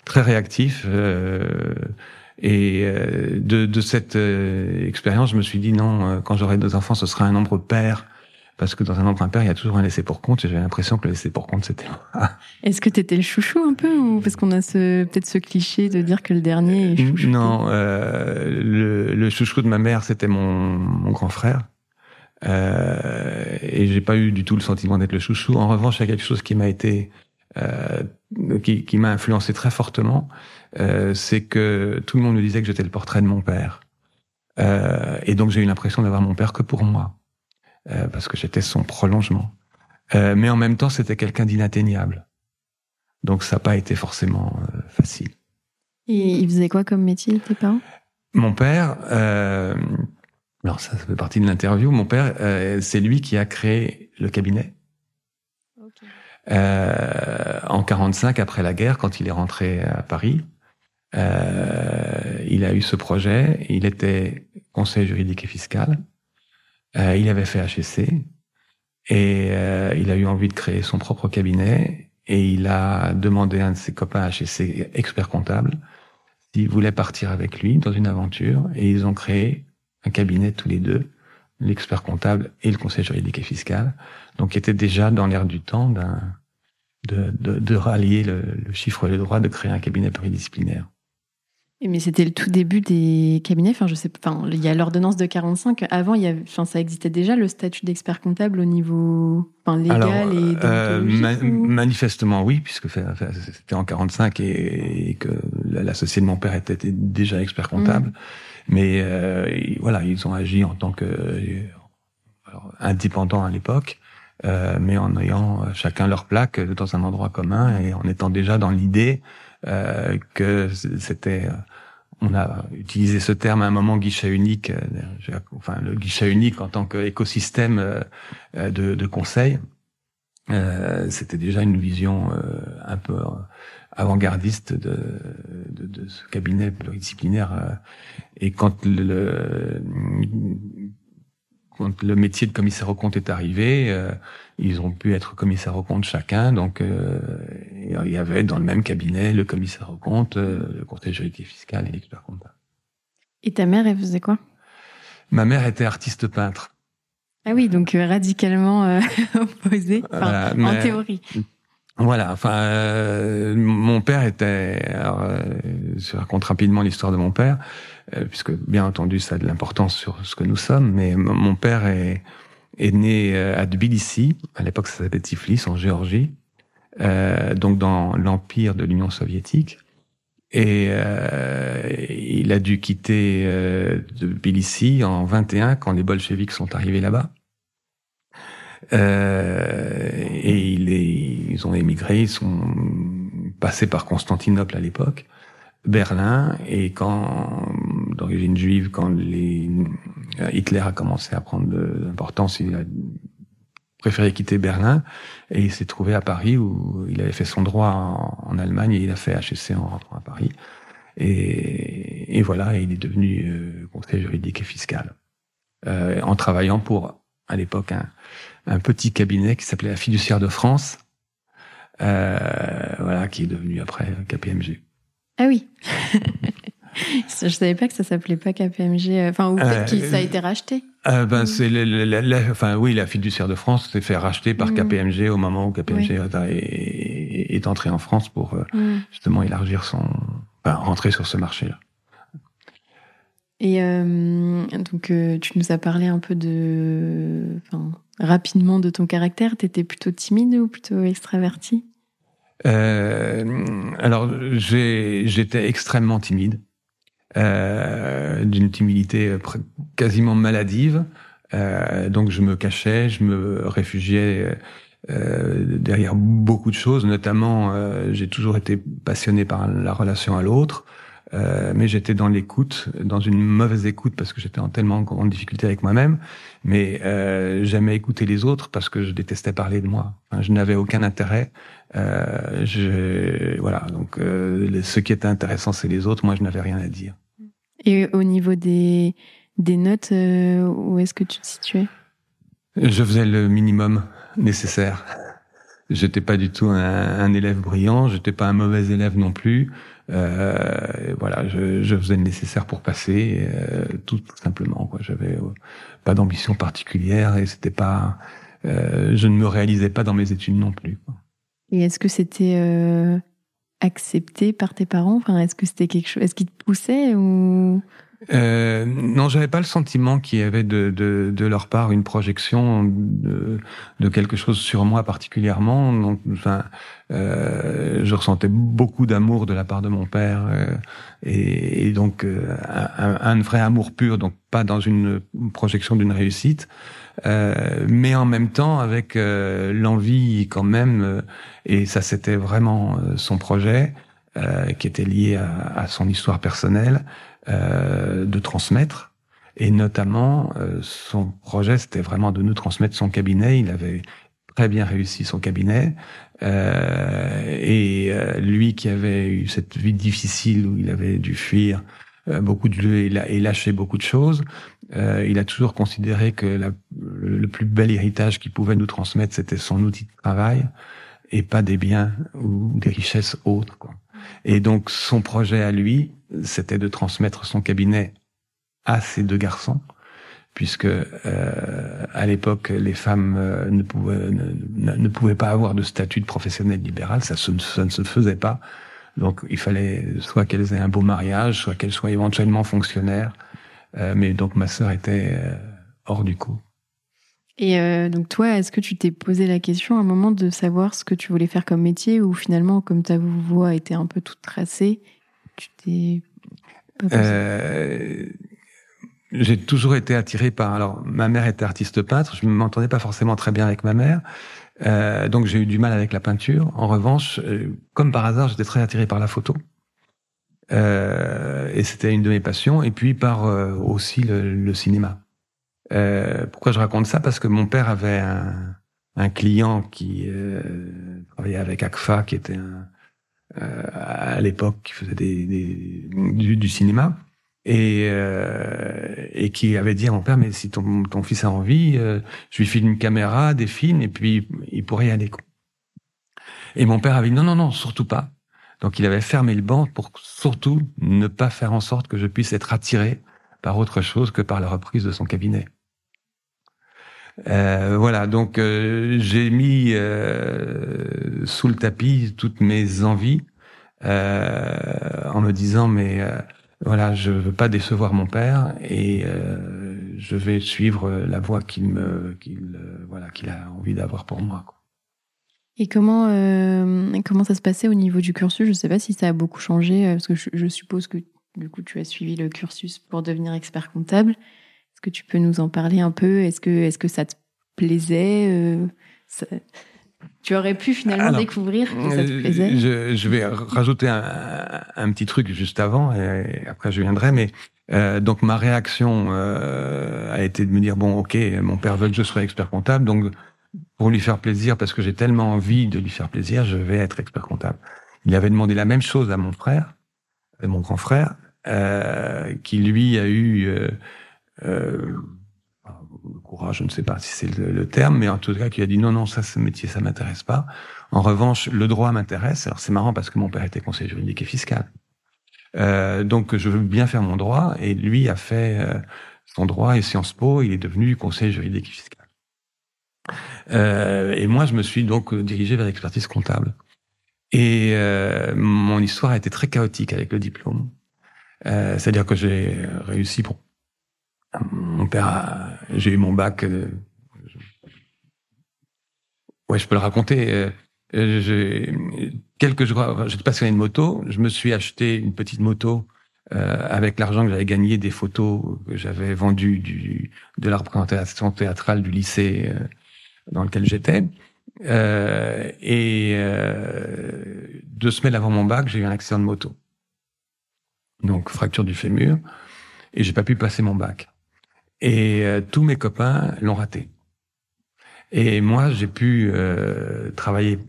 Speaker 2: très réactif. Euh, et euh, de, de, cette euh, expérience, je me suis dit non, quand j'aurai deux enfants, ce sera un nombre pair. Parce que dans un impair, il y a toujours un laissé pour compte, et j'avais l'impression que le laissé pour compte, c'était (laughs)
Speaker 1: Est-ce que tu étais le chouchou un peu, ou parce qu'on a ce, peut-être ce cliché de dire que le dernier est chouchou
Speaker 2: Non, euh, le, le, chouchou de ma mère, c'était mon, mon grand frère. Euh, et j'ai pas eu du tout le sentiment d'être le chouchou. En revanche, il y a quelque chose qui m'a été euh, qui, qui m'a influencé très fortement, euh, c'est que tout le monde me disait que j'étais le portrait de mon père. Euh, et donc j'ai eu l'impression d'avoir mon père que pour moi, euh, parce que j'étais son prolongement. Euh, mais en même temps, c'était quelqu'un d'inatteignable. Donc ça n'a pas été forcément euh, facile.
Speaker 1: Et il faisait quoi comme métier, tes parents?
Speaker 2: Mon père, alors ça, ça fait partie de l'interview, mon père, c'est lui qui a créé le cabinet. Euh, en 45, après la guerre, quand il est rentré à Paris, euh, il a eu ce projet. Il était conseil juridique et fiscal. Euh, il avait fait HEC et euh, il a eu envie de créer son propre cabinet et il a demandé à un de ses copains HEC, expert comptable, s'il voulait partir avec lui dans une aventure et ils ont créé un cabinet tous les deux, l'expert comptable et le conseil juridique et fiscal, donc qui était déjà dans l'air du temps d'un de, de, de rallier le, le, chiffre et le droit, de créer un cabinet pluridisciplinaire.
Speaker 1: Mais c'était le tout début des cabinets. Enfin, je sais Enfin, il y a l'ordonnance de 45. Avant, il y avait, enfin, ça existait déjà le statut d'expert comptable au niveau enfin, légal et euh,
Speaker 2: manifestement oui, puisque c'était en 45 et, que l'associé de mon père était déjà expert comptable. Mm. Mais euh, voilà, ils ont agi en tant que alors, indépendants à l'époque. Euh, mais en ayant chacun leur plaque dans un endroit commun et en étant déjà dans l'idée que c'était on a utilisé ce terme à un moment guichet unique, enfin le guichet unique en tant qu'écosystème de, de conseil. Euh, c'était déjà une vision euh, un peu avant-gardiste de, de, de, ce cabinet pluridisciplinaire. et quand le, quand le métier de commissaire au compte est arrivé, euh, ils ont pu être commissaire au compte chacun. Donc, euh, il y avait dans le même cabinet le commissaire au compte, euh, le conseil juridique fiscal et l'expert comptable.
Speaker 1: Et ta mère, elle faisait quoi?
Speaker 2: Ma mère était artiste peintre.
Speaker 1: Ah oui, donc radicalement (laughs) opposé, en théorie.
Speaker 2: Voilà, enfin, euh, mon père était, alors, euh, je raconte rapidement l'histoire de mon père, euh, puisque bien entendu ça a de l'importance sur ce que nous sommes, mais mon père est, est né à Tbilissi, à l'époque ça s'appelait Tiflis, en Géorgie, donc dans l'empire de l'Union soviétique, et il a dû quitter Tbilissi en 21 quand les bolcheviks sont arrivés là-bas. Euh, et il est, ils ont émigré, ils sont passés par Constantinople à l'époque, Berlin, et quand, d'origine juive, quand les, Hitler a commencé à prendre de l'importance, il a préféré quitter Berlin, et il s'est trouvé à Paris où il avait fait son droit en, Allemagne, et il a fait HSC en rentrant à Paris. Et, et voilà, il est devenu euh, conseiller juridique et fiscal, euh, en travaillant pour, à l'époque, un, un petit cabinet qui s'appelait la Fiduciaire de France, euh, voilà, qui est devenu après KPMG.
Speaker 1: Ah oui. (laughs) je savais pas que ça s'appelait pas KPMG, euh, enfin ou peut-être que ça a été racheté.
Speaker 2: Euh, ben c'est enfin oui, la fiduciaire de France s'est fait racheter par mm. KPMG au moment où KPMG est, est, entré en France pour euh, mm. justement élargir son, enfin, rentrer sur ce marché-là.
Speaker 1: Et euh, donc tu nous as parlé un peu de, enfin rapidement de ton caractère T'étais plutôt timide ou plutôt extraverti
Speaker 2: euh, Alors, j'étais extrêmement timide, euh, d'une timidité quasiment maladive. Euh, donc, je me cachais, je me réfugiais euh, derrière beaucoup de choses. Notamment, euh, j'ai toujours été passionné par la relation à l'autre. Euh, mais j'étais dans l'écoute, dans une mauvaise écoute parce que j'étais en tellement grande difficulté avec moi-même. Mais euh, j'aimais écouter les autres parce que je détestais parler de moi. je n'avais aucun intérêt. Euh, je, voilà. Donc, euh, ce qui était intéressant, c'est les autres. Moi, je n'avais rien à dire.
Speaker 1: Et au niveau des des notes, euh, où est-ce que tu te situais?
Speaker 2: Je faisais le minimum nécessaire. J'étais pas du tout un, un élève brillant, j'étais pas un mauvais élève non plus. Euh, voilà, je, je, faisais le nécessaire pour passer, euh, tout, simplement. Quoi, j'avais euh, pas d'ambition particulière et c'était pas, euh, je ne me réalisais pas dans mes études non plus. Quoi.
Speaker 1: Et est-ce que c'était euh, accepté par tes parents? Enfin, est-ce que c'était quelque chose Est-ce qu'ils te poussaient ou?
Speaker 2: Euh, non, j'avais pas le sentiment qu'il y avait de, de, de, leur part une projection de, de, quelque chose sur moi particulièrement. Donc, enfin, je ressentais beaucoup d'amour de la part de mon père euh, et, et, donc euh, un, un, vrai amour pur, donc pas dans une projection d'une réussite, euh, mais en même temps avec l'envie quand même. et ça, c'était vraiment son projet qui était lié à, à son histoire personnelle. Euh, de transmettre. Et notamment, euh, son projet, c'était vraiment de nous transmettre son cabinet. Il avait très bien réussi son cabinet. Euh, et euh, lui qui avait eu cette vie difficile où il avait dû fuir beaucoup de et lâcher beaucoup de choses, il a toujours considéré que le plus bel héritage qu'il pouvait nous transmettre, c'était son outil de travail et pas des biens ou des richesses autres. Et donc son projet à lui, c'était de transmettre son cabinet à ces deux garçons, puisque euh, à l'époque les femmes euh, ne, pouvaient, ne, ne, pouvaient pas avoir de statut de professionnel libéral, ça, ça ne se faisait pas. Donc il fallait soit qu'elles aient un beau mariage, soit qu'elles soient éventuellement fonctionnaires. Euh, mais donc ma sœur était euh, hors du coup.
Speaker 1: Et euh, donc toi, est-ce que tu t'es posé la question à un moment de savoir ce que tu voulais faire comme métier ou finalement, comme ta voix était un peu toute tracée, tu t'es
Speaker 2: euh, J'ai toujours été attiré par. Alors, ma mère était artiste peintre. Je ne m'entendais pas forcément très bien avec ma mère, euh, donc j'ai eu du mal avec la peinture. En revanche, euh, comme par hasard, j'étais très attiré par la photo. Euh, et c'était une de mes passions. Et puis par aussi le, le cinéma. Euh, pourquoi je raconte ça? Parce que mon père avait un, un client qui euh, travaillait avec ACFA, qui était un, euh, à l'époque qui faisait des, des du, du, cinéma et, euh, et qui avait dit à mon père mais si ton, ton fils a envie, euh, je lui file une caméra, des films et puis il pourrait y aller. Et mon père avait dit non non non surtout pas. Donc il avait fermé le banc pour surtout ne pas faire en sorte que je puisse être attiré par autre chose que par la reprise de son cabinet. Euh, voilà, donc euh, j'ai mis euh, sous le tapis toutes mes envies en me disant mais voilà, je veux pas décevoir mon père et je vais suivre la voie qu'il me qu'il voilà qu'il a envie d'avoir pour moi.
Speaker 1: Et comment comment ça se passait au niveau du cursus? Je sais pas si ça a beaucoup changé parce que je, suppose que du coup tu as suivi le cursus pour devenir expert comptable. Est-ce que tu peux nous en parler un peu? Est-ce que, est-ce que ça te plaisait? Euh. Tu aurais pu finalement découvrir que ça te euh, plaisait
Speaker 2: je, je vais rajouter un, un, petit truc juste avant, et après je viendrai, mais euh, donc ma réaction euh, a été de me dire bon ok mon père veut que je sois expert comptable donc pour lui faire plaisir parce que j'ai tellement envie de lui faire plaisir je vais être expert comptable. Il avait demandé la même chose à mon frère, à mon grand frère, euh, qui lui a eu euh, je ne sais pas si c'est le, terme, mais en tout cas qui a dit non, non, ça, ce métier, ça m'intéresse pas. En revanche, le droit m'intéresse. Alors c'est marrant parce que mon père était conseiller juridique et fiscal. Euh, donc je veux bien faire mon droit et lui a fait euh, son droit et Sciences Po, il est devenu conseiller juridique et fiscal. Euh, et moi, je me suis donc dirigé vers l'expertise comptable. Et mon histoire a été très chaotique avec le diplôme. C'est-à-dire que j'ai réussi pour mon père j'ai eu mon bac. Euh, ouais, je peux le raconter. Euh, j'ai quelques jours, j'étais passionné de moto. Je me suis acheté une petite moto euh, avec l'argent que j'avais gagné des photos que j'avais vendues du, de la représentation théâtrale du lycée euh, dans lequel j'étais. Euh, et deux semaines avant mon bac, j'ai eu un accident de moto. donc fracture du fémur, et j'ai pas pu passer mon bac. Et euh, tous mes copains l'ont raté. Et moi, j'ai pu euh, travailler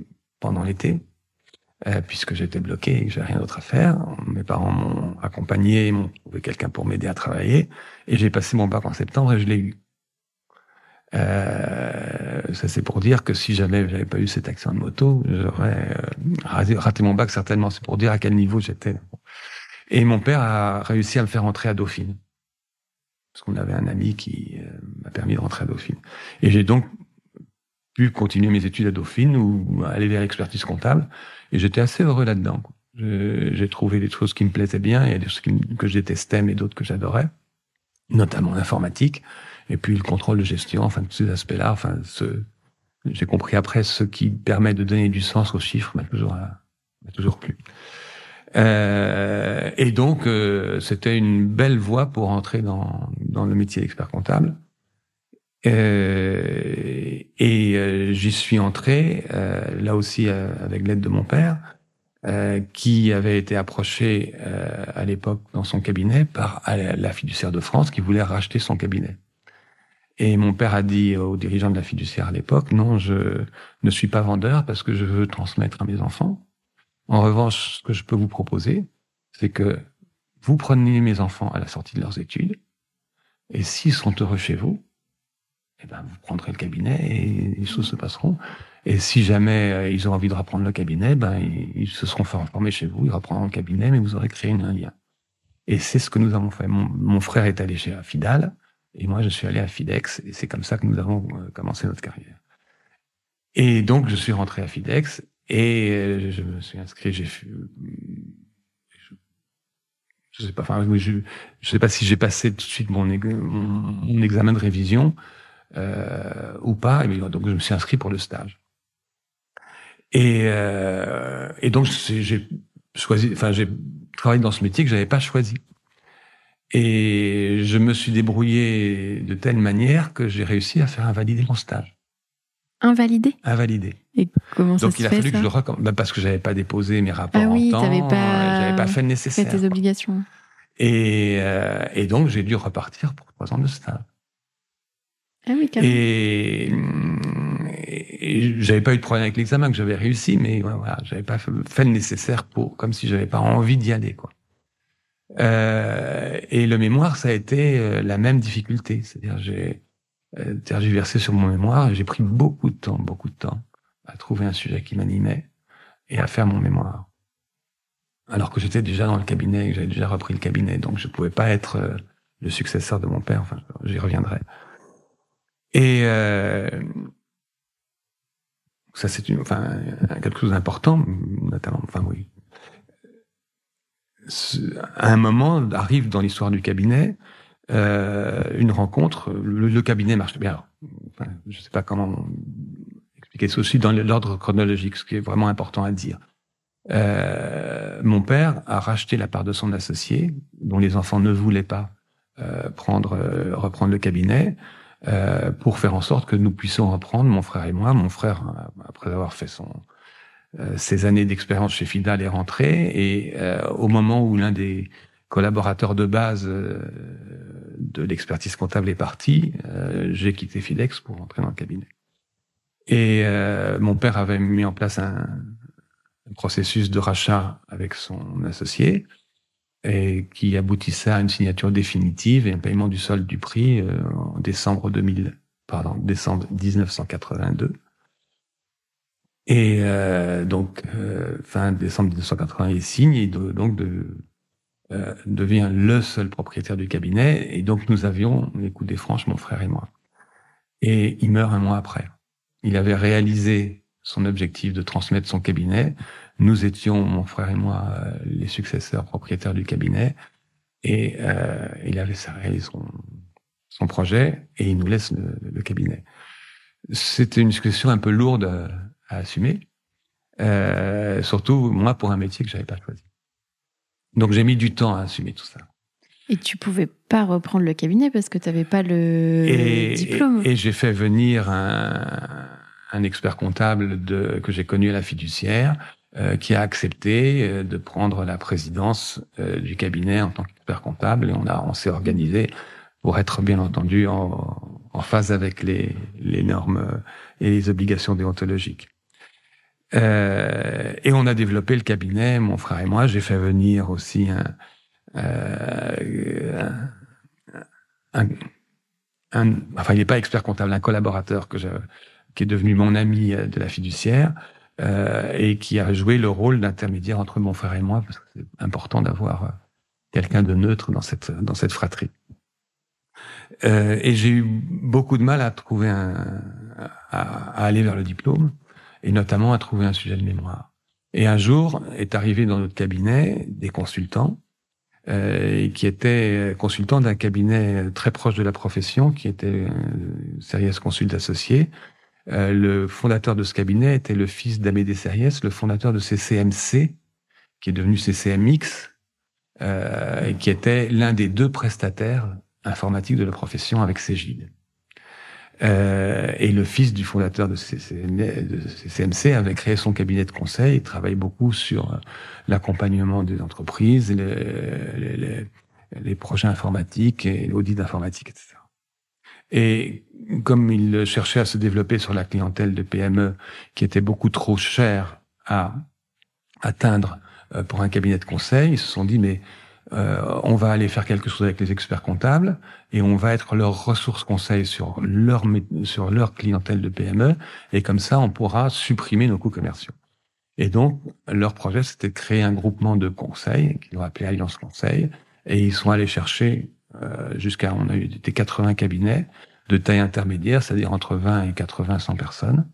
Speaker 2: pendant l'été, euh, puisque j'étais bloqué et que j'ai rien d'autre à faire. Mes parents m'ont accompagné, m'ont trouvé quelqu'un pour m'aider à travailler, et j'ai passé mon bac en septembre et je l'ai eu. Ça c'est pour dire que si jamais j'avais pas eu cet accident de moto, j'aurais raté, mon bac certainement. C'est pour dire à quel niveau j'étais. Et mon père a réussi à me faire rentrer à Dauphine. Parce qu'on avait un ami qui euh, m'a permis de rentrer à Dauphine. Et j'ai donc pu continuer mes études à Dauphine ou aller vers l'expertise comptable. Et j'étais assez heureux là-dedans. J'ai trouvé des choses qui me plaisaient bien, il y a des choses que je détestais, mais d'autres que j'adorais, notamment l'informatique. Et puis le contrôle de gestion, enfin tous ces aspects-là, enfin ce, j'ai compris après ce qui permet de donner du sens aux chiffres m'a toujours m'a toujours plu. Euh, et donc euh, c'était une belle voie pour entrer dans dans le métier d'expert comptable. Euh, et euh, j'y suis entré euh, là aussi avec l'aide de mon père. qui avait été approché à l'époque dans son cabinet par la fiduciaire de France qui voulait racheter son cabinet. Et mon père a dit aux dirigeants de la fiduciaire à l'époque, non, je ne suis pas vendeur parce que je veux transmettre à mes enfants. En revanche, ce que je peux vous proposer, c'est que vous preniez mes enfants à la sortie de leurs études, et s'ils sont heureux chez vous, eh ben, vous prendrez le cabinet et les choses se passeront. Et si jamais euh, ils ont envie de reprendre le cabinet, ben, ils, se seront formés chez vous, ils reprendront le cabinet, mais vous aurez créé un lien. Et c'est ce que nous avons fait. Mon, mon frère est allé chez Fidal, et moi, je suis allé à Fidex et c'est comme ça que nous avons euh, commencé notre carrière. Et donc, je suis rentré à Fidex et euh, je me suis inscrit. J'ai fait, je sais pas, enfin, je, je sais pas si j'ai passé tout de suite mon, mon, examen de révision euh, ou pas. Et donc, je me suis inscrit pour le stage. Et, euh, et donc, j'ai choisi, enfin, j'ai travaillé dans ce métier que j'avais pas choisi. Et je me suis débrouillé de telle manière que j'ai réussi à faire invalider mon stage.
Speaker 1: Invalider
Speaker 2: Invalider.
Speaker 1: Et comment ça
Speaker 2: Donc
Speaker 1: se
Speaker 2: il a
Speaker 1: fait,
Speaker 2: fallu que je le recommence. Bah, parce que j'avais pas déposé mes rapports
Speaker 1: ah oui,
Speaker 2: en temps.
Speaker 1: t'avais pas,
Speaker 2: j'avais pas fait le nécessaire.
Speaker 1: Fait tes obligations.
Speaker 2: Et, euh, et donc j'ai dû repartir pour trois ans de stage.
Speaker 1: Ah oui, carrément.
Speaker 2: Et, et j'avais pas eu de problème avec l'examen que j'avais réussi, mais voilà, j'avais pas fait, le nécessaire pour, comme si j'avais pas envie d'y aller, quoi. Euh, et le mémoire, ça a été euh, la même difficulté. C'est-à-dire, j'ai euh, tergiversé sur mon mémoire j'ai pris beaucoup de temps, beaucoup de temps à trouver un sujet qui m'animait et à faire mon mémoire. Alors que j'étais déjà dans le cabinet, que j'avais déjà repris le cabinet, donc je pouvais pas être euh, le successeur de mon père. Enfin, j'y reviendrai. Et euh, ça, c'est une, enfin, quelque chose d'important, notamment, enfin oui, un moment arrive dans l'histoire du cabinet euh, une rencontre. Le, cabinet marche bien. Je ne sais pas comment expliquer aussi dans l'ordre chronologique, ce qui est vraiment important à dire. Euh, mon père a racheté la part de son associé, dont les enfants ne voulaient pas euh, prendre euh, reprendre le cabinet, euh, pour faire en sorte que nous puissions reprendre, mon frère et moi. Mon frère, après avoir fait son euh, ses années d'expérience chez Fidal est rentré et euh, au moment où l'un des collaborateurs de base euh, de l'expertise comptable est parti, j'ai quitté Fidex pour rentrer dans le cabinet. Et mon père avait mis en place un, processus de rachat avec son associé et qui aboutissait à une signature définitive et un paiement du solde du prix en décembre 2000, pardon, décembre 1982. Et euh, donc, euh, fin décembre 1980, il signe et donc de, euh, devient le seul propriétaire du cabinet. Et donc, nous avions les coups des franches, mon frère et moi. Et il meurt un mois après. Il avait réalisé son objectif de transmettre son cabinet. Nous étions, mon frère et moi, euh, les successeurs propriétaires du cabinet. Et euh, il avait réalisé son, son projet et il nous laisse le, cabinet. C'était une discussion un peu lourde à assumer. Euh, surtout, moi, pour un métier que j'avais pas choisi. Donc, j'ai mis du temps à assumer tout ça.
Speaker 1: Et tu pouvais pas reprendre le cabinet parce que tu n'avais pas le diplôme.
Speaker 2: Et, j'ai fait venir un, un, expert comptable de, que j'ai connu à la fiduciaire euh, qui a accepté euh, de prendre la présidence euh, du cabinet en tant qu'expert comptable et on a on s'est organisé pour être bien entendu en, en phase avec les, les normes et les obligations déontologiques. Euh, et on a développé le cabinet, mon frère et moi. J'ai fait venir aussi un, euh, un, un, enfin, il n'est pas expert comptable, un collaborateur que je, qui est devenu mon ami de la fiduciaire euh, et qui a joué le rôle d'intermédiaire entre mon frère et moi, parce que c'est important d'avoir quelqu'un de neutre dans cette dans cette fratrie. Euh, et j'ai eu beaucoup de mal à trouver un, à, aller vers le diplôme, et notamment à trouver un sujet de mémoire. Et un jour est arrivé dans notre cabinet des consultants euh, qui étaient consultants d'un cabinet très proche de la profession, qui était euh, Seriès Consult Associé. Euh, le fondateur de ce cabinet était le fils d'Amédée Seriès, le fondateur de CCMC, qui est devenu CCMX, euh, qui était l'un des deux prestataires informatique de la profession avec Cégide. Euh, et le fils du fondateur de, CMC avait créé son cabinet de conseil. Il travaille beaucoup sur euh, l'accompagnement des entreprises, les, les, projets informatiques et l'audit informatique, etc. Et comme il cherchait à se développer sur la clientèle de PME qui était beaucoup trop chère à atteindre euh, pour un cabinet de conseil, ils se sont dit mais euh, on va aller faire quelque chose avec les experts comptables et on va être leur ressource conseil sur leur sur leur clientèle de PME et comme ça on pourra supprimer nos coûts commerciaux. Et donc leur projet c'était de créer un groupement de conseils qu'ils ont appelé Alliance Conseil et ils sont allés chercher euh, jusqu'à on a eu des 80 cabinets de taille intermédiaire, c'est-à-dire entre 20 et 80 100 personnes.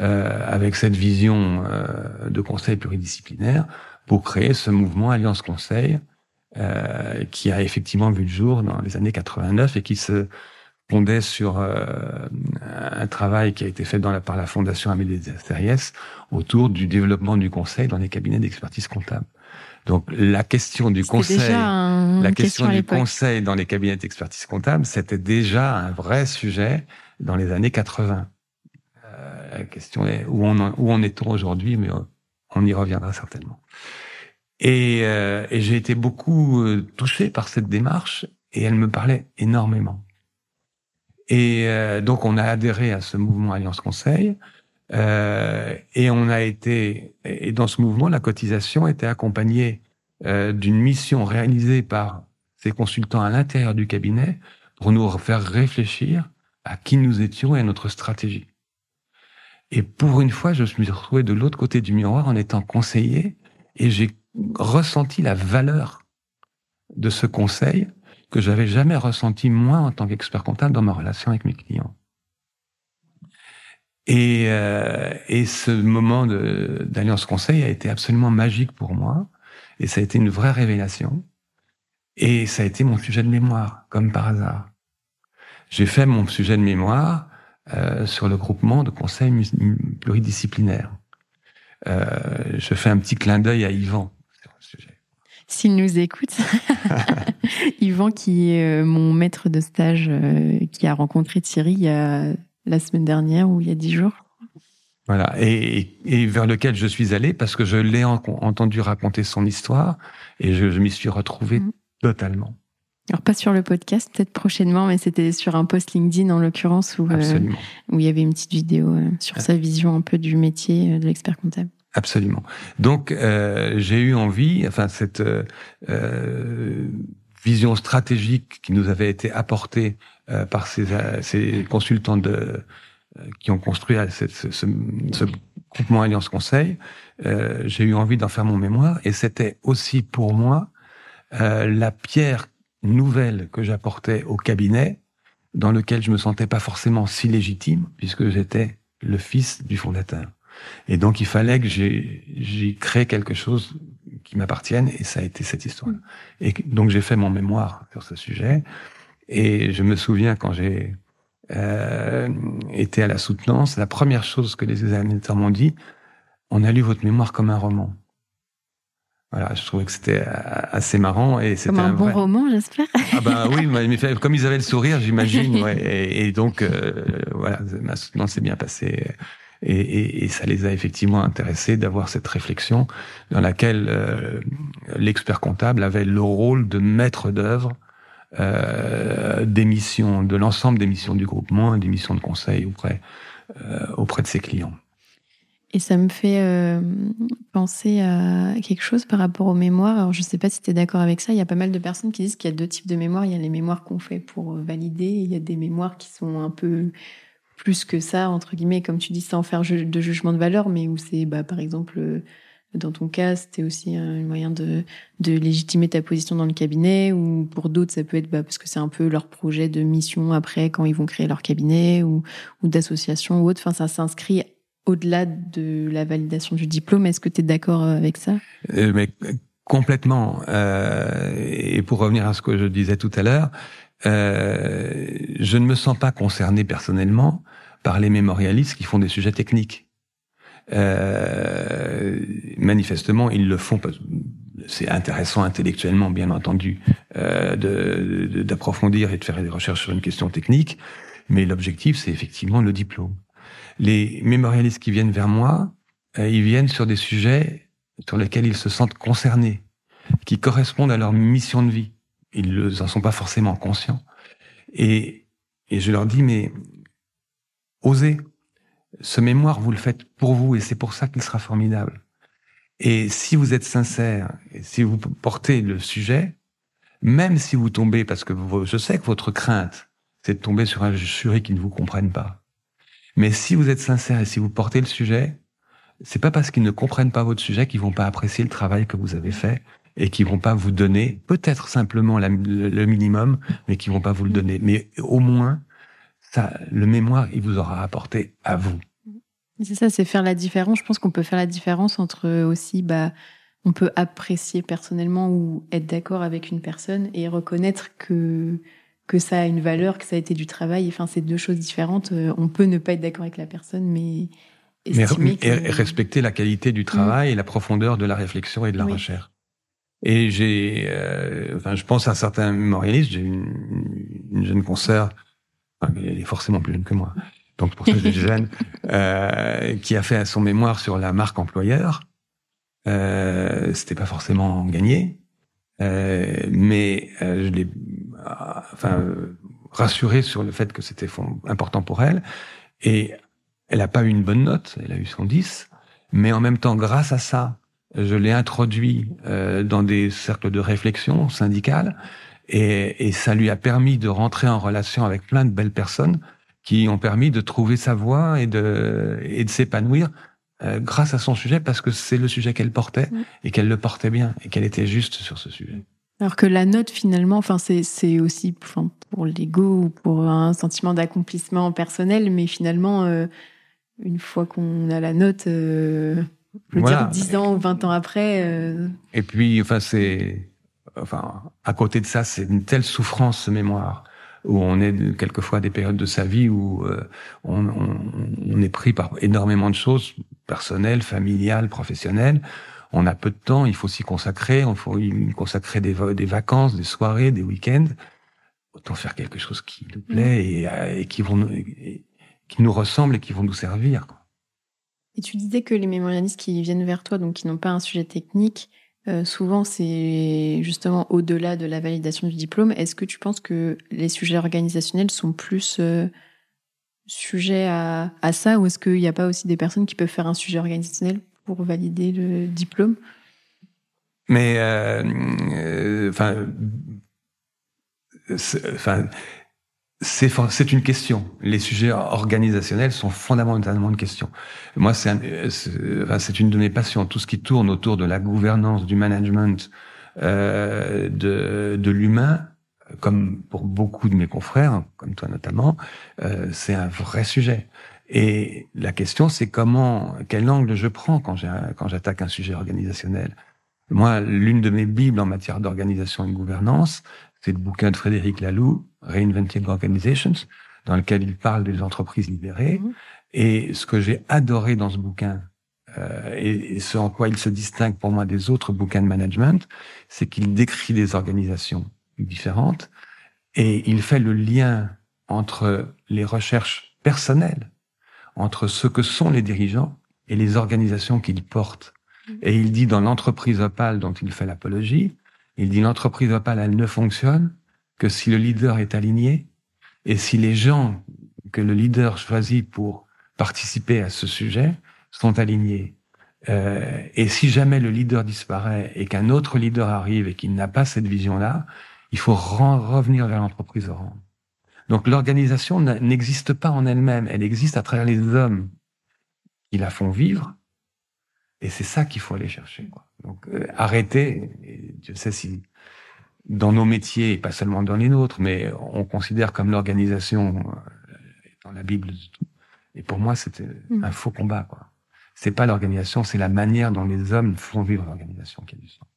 Speaker 2: Euh, avec cette vision euh, de conseil pluridisciplinaire pour créer ce mouvement Alliance Conseil euh, qui a effectivement vu le jour dans les années 89 et qui se fondait sur euh, un travail qui a été fait dans la, par la Fondation Amédée Seriès autour du développement du conseil dans les cabinets d'expertise comptable. Donc la question du conseil, la question, du conseil dans les cabinets d'expertise comptable, c'était déjà un vrai sujet dans les années 80. Euh, la question est où on où on est aujourd'hui, mais on y reviendra certainement. Et, euh, et j'ai été beaucoup euh, touché par cette démarche et elle me parlait énormément. Et euh, donc on a adhéré à ce mouvement Alliance Conseil euh, et on a été et dans ce mouvement la cotisation était accompagnée d'une mission réalisée par ces consultants à l'intérieur du cabinet pour nous faire réfléchir à qui nous étions et à notre stratégie. Et pour une fois, je me suis retrouvé de l'autre côté du miroir en étant conseiller et j'ai ressenti la valeur de ce conseil que j'avais jamais ressenti moi en tant qu'expert comptable dans ma relation avec mes clients. Et, euh, et ce moment d'alliance conseil a été absolument magique pour moi et ça a été une vraie révélation et ça a été mon sujet de mémoire comme par hasard. J'ai fait mon sujet de mémoire euh, sur le groupement de conseils pluridisciplinaires. Euh, je fais un petit clin d'œil à Yvan
Speaker 1: s'il nous écoute. (laughs) Yvan, qui est euh, mon maître de stage, euh, qui a rencontré Thierry il y a la semaine dernière ou il y a dix jours.
Speaker 2: Voilà, et, et, vers lequel je suis allé parce que je l'ai entendu raconter son histoire et je, je m'y suis retrouvé mm. totalement.
Speaker 1: Alors pas sur le podcast, peut-être prochainement, mais c'était sur un post LinkedIn en l'occurrence où, euh, où il y avait une petite vidéo sur sa vision un peu du métier de l'expert comptable.
Speaker 2: Absolument. Donc euh, j'ai eu envie, enfin cette euh, euh, vision stratégique qui nous avait été apportée euh, par ces, ces, consultants de qui ont construit ce, ce, ce, groupement Alliance Conseil, j'ai eu envie d'en faire mon mémoire et c'était aussi pour moi la pierre nouvelle que j'apportais au cabinet dans lequel je me sentais pas forcément si légitime puisque j'étais le fils du fondateur. Et donc, il fallait que j'y crée quelque chose qui m'appartienne, et ça a été cette histoire. Mm. Et donc, j'ai fait mon mémoire sur ce sujet, et je me souviens quand j'ai euh, été à la soutenance, la première chose que les examinateurs m'ont dit, on a lu votre mémoire comme un roman. Voilà, je trouvais que c'était assez marrant et c'était
Speaker 1: un, bon roman, j'espère.
Speaker 2: Ah bah oui, (laughs) mais comme ils avaient le sourire, j'imagine. (laughs) Ouais, et, et, donc euh, voilà, ma soutenance s'est bien passée Et, ça les a effectivement intéressés d'avoir cette réflexion dans laquelle euh, l'expert comptable avait le rôle de maître d'œuvre euh, des missions, de l'ensemble des missions du groupement des missions de conseil auprès, euh, auprès de ses clients.
Speaker 1: Et ça me fait penser à quelque chose par rapport aux mémoires. Alors, je ne sais pas si tu es d'accord avec ça. Il y a pas mal de personnes qui disent qu'il y a deux types de mémoires. Il y a les mémoires qu'on fait pour valider. Il y a des mémoires qui sont un peu plus que ça, entre guillemets, comme tu dis, sans faire de jugement de valeur, mais où c'est, bah, par exemple, dans ton cas, c'était aussi un moyen de, de légitimer ta position dans le cabinet, ou pour d'autres, ça peut être bah, parce que c'est un peu leur projet de mission après, quand ils vont créer leur cabinet, ou, ou d'association ou autre. Enfin, ça s'inscrit au-delà de la validation du diplôme. Est-ce que tu es d'accord euh, avec ça?
Speaker 2: Euh, mais Complètement. Euh, et pour revenir à ce que je disais tout à l'heure, euh, je ne me sens pas concerné personnellement par les mémorialistes qui font des sujets techniques. Euh, manifestement, ils le font c'est intéressant intellectuellement, bien entendu, euh, d'approfondir et de faire des recherches sur une question technique, mais l'objectif, c'est effectivement le diplôme. Les mémorialistes qui viennent vers moi, euh, ils viennent sur des sujets sur lesquels ils se sentent concernés, qui correspondent à leur mission de vie. Ils n'en sont pas forcément conscients. Et, et je leur dis, mais osez, ce mémoire, vous le faites pour vous et c'est pour ça qu'il sera formidable. Et si vous êtes sincère, et si vous portez le sujet, même si vous tombez, parce que je sais que votre crainte, c'est de tomber sur un jury qui ne vous comprenne pas. Mais si vous êtes sincère et si vous portez le sujet, c'est pas parce qu'ils ne comprennent pas votre sujet qu'ils vont pas apprécier le travail que vous avez fait et qu'ils vont pas vous donner peut-être simplement le minimum, mais qu'ils vont pas vous le donner. Mais au moins, ça, le mémoire, il vous aura apporté à vous.
Speaker 1: C'est ça, c'est faire la différence. Je pense qu'on peut faire la différence entre aussi, bah, on peut apprécier personnellement ou être d'accord avec une personne et reconnaître que que ça a une valeur, que ça a été du travail. Enfin, c'est deux choses différentes. Euh, on peut ne pas être d'accord avec la personne, mais
Speaker 2: et respecter la qualité du travail et la profondeur de la réflexion et de la recherche. Et j'ai, euh, enfin, je pense à certains mémorialistes. J'ai une, une jeune consoeur elle est forcément plus jeune que moi, donc pour ça je jeune, (laughs) euh, qui a fait son mémoire sur la marque employeur. Euh, C'était pas forcément gagné, euh, mais euh, je l'ai, enfin, rassuré sur le fait que c'était important pour elle. Et elle n'a pas eu une bonne note, elle a eu son 10, mais en même temps, grâce à ça, je l'ai introduit euh, dans des cercles de réflexion syndicales et, et, ça lui a permis de rentrer en relation avec plein de belles personnes qui ont permis de trouver sa voie et de, et de s'épanouir euh, grâce à son sujet parce que c'est le sujet qu'elle portait et qu'elle le portait bien et qu'elle était juste sur ce sujet.
Speaker 1: Alors que la note finalement, enfin c'est aussi enfin, pour l'ego ou pour un sentiment d'accomplissement personnel, mais finalement euh, une fois qu'on a la note, euh, je veux dire 10 ans ou 20 ans après. Euh,
Speaker 2: et puis enfin c'est enfin, à côté de ça, c'est une telle souffrance, ce mémoire, où on est quelquefois des périodes de sa vie où euh, on, on, on, est pris par énormément de choses, personnelles, familiales, professionnelles. On a peu de temps, il faut s'y consacrer, il faut y consacrer des, des vacances, des soirées, des week-ends. Autant faire quelque chose qui nous plaît et, euh, et qui, vont, qui nous ressemble et qui vont nous servir.
Speaker 1: Et tu disais que les mémorialistes qui viennent vers toi, donc qui n'ont pas un sujet technique, euh, souvent, c'est justement au-delà de la validation du diplôme. Est-ce que tu penses que les sujets organisationnels sont plus euh, sujets à, ça ou est-ce qu'il n'y a pas aussi des personnes qui peuvent faire un sujet organisationnel pour valider le diplôme?
Speaker 2: Mais, euh, enfin c'est une question. Les sujets organisationnels sont fondamentalement une question. Moi, c'est une de mes passions. Tout ce qui tourne autour de la gouvernance, du management, euh, de, de l'humain, comme pour beaucoup de mes confrères, comme toi notamment, euh, c'est un vrai sujet. Et la question, c'est comment, quel angle je prends quand j'attaque un sujet organisationnel. Moi, l'une de mes bibles en matière d'organisation et de gouvernance, c'est le bouquin de Frédéric Laloux, Reinventing Organizations, dans lequel il parle des entreprises libérées. Mhm. Et ce que j'ai adoré dans ce bouquin, euh, et, ce en quoi il se distingue pour moi des autres bouquins de management, c'est qu'il décrit des organisations différentes et il fait le lien entre les recherches personnelles, entre ce que sont les dirigeants et les organisations qu'ils portent. Mm. Et il dit dans l'entreprise opale dont il fait l'apologie, il dit l'entreprise opale, elle ne fonctionne que si le leader est aligné et si les gens que le leader choisit pour participer à ce sujet sont alignés. Euh, et si jamais le leader disparaît et qu'un autre leader arrive et qu'il n'a pas cette vision-là, il faut revenir vers l'entreprise orange. Donc l'organisation n'existe pas en elle-même, elle existe à travers les hommes qui la font vivre. Et c'est ça qu'il faut aller chercher. Quoi. Donc euh, arrêter, je sais si dans nos métiers, et pas seulement dans les nôtres, mais on considère comme l'organisation euh, dans la Bible. Et pour moi, c'était mm. un faux combat. quoi. C'est pas l'organisation, c'est la manière dont les hommes font vivre l'organisation qui a du sens.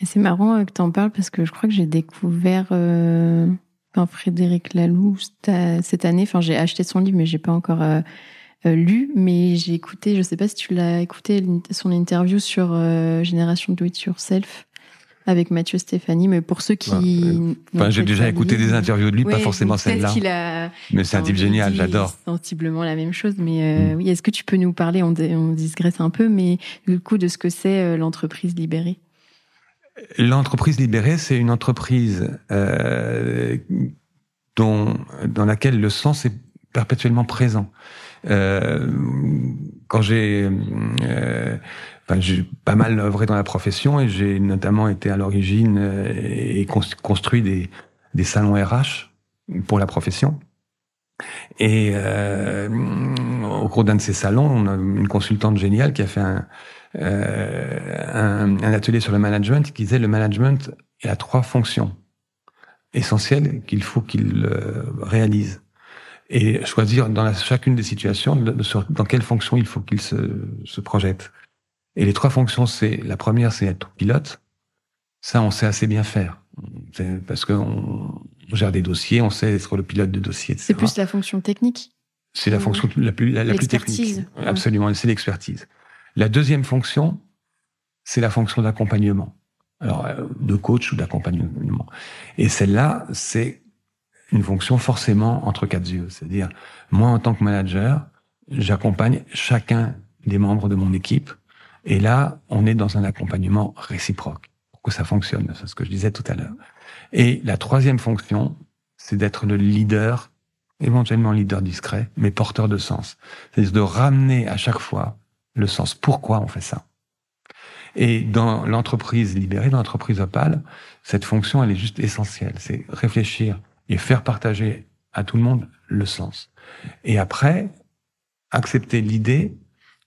Speaker 1: Et c'est marrant euh, que tu en parles parce que je crois que j'ai découvert euh, Frédéric Laloux cette année. Enfin, j'ai acheté son livre, mais j'ai pas encore euh, lu. Mais j'ai écouté, je sais pas si tu l'as écouté, son interview sur Génération Do It Yourself avec Mathieu Stéphanie, mais pour ceux qui.
Speaker 2: Enfin, j'ai déjà écouté des interviews de lui, pas forcément celle-là. Mais c'est un type génial, j'adore.
Speaker 1: Sensiblement la même chose, mais euh, mm. oui, est-ce que tu peux nous parler, on, on digresse un peu, mais du coup de ce que c'est euh, l'entreprise libérée
Speaker 2: L'entreprise libérée, c'est une entreprise euh, dont, dans laquelle le sens est perpétuellement présent. Euh, quand j'ai euh, j'ai pas mal œuvré dans la profession et j'ai notamment été à l'origine euh, et construit des, des salons RH pour la profession. Et euh, au cours d'un de ces salons, on a une consultante géniale qui a fait un, euh, un, un, atelier sur le management qui disait le management a trois fonctions essentielles qu'il faut qu'il euh, réalise et choisir dans la, chacune des situations dans quelle fonction il faut qu'il se, se projette. Et les trois fonctions, c'est la première, c'est être pilote. Ça, on sait assez bien faire. Parce qu'on gère des dossiers, on sait être le pilote de dossier,
Speaker 1: C'est plus la fonction technique
Speaker 2: C'est la fonction la plus, la, plus technique. Absolument, c'est l'expertise. La deuxième fonction, c'est la fonction d'accompagnement. Alors, euh, de coach ou d'accompagnement. Et celle-là, c'est une fonction forcément entre quatre yeux. C'est-à-dire, moi, en tant que manager, j'accompagne chacun des membres de mon équipe et là, on est dans un accompagnement réciproque pour que ça fonctionne. C'est ce que je disais tout à l'heure. Et la troisième fonction, c'est d'être le leader, éventuellement leader discret, mais porteur de sens. C'est de ramener à chaque fois le sens. Pourquoi on fait ça? Et dans l'entreprise libérée, dans l'entreprise opale, cette fonction, elle est juste essentielle. C'est réfléchir et faire partager à tout le monde le sens. Et après, accepter l'idée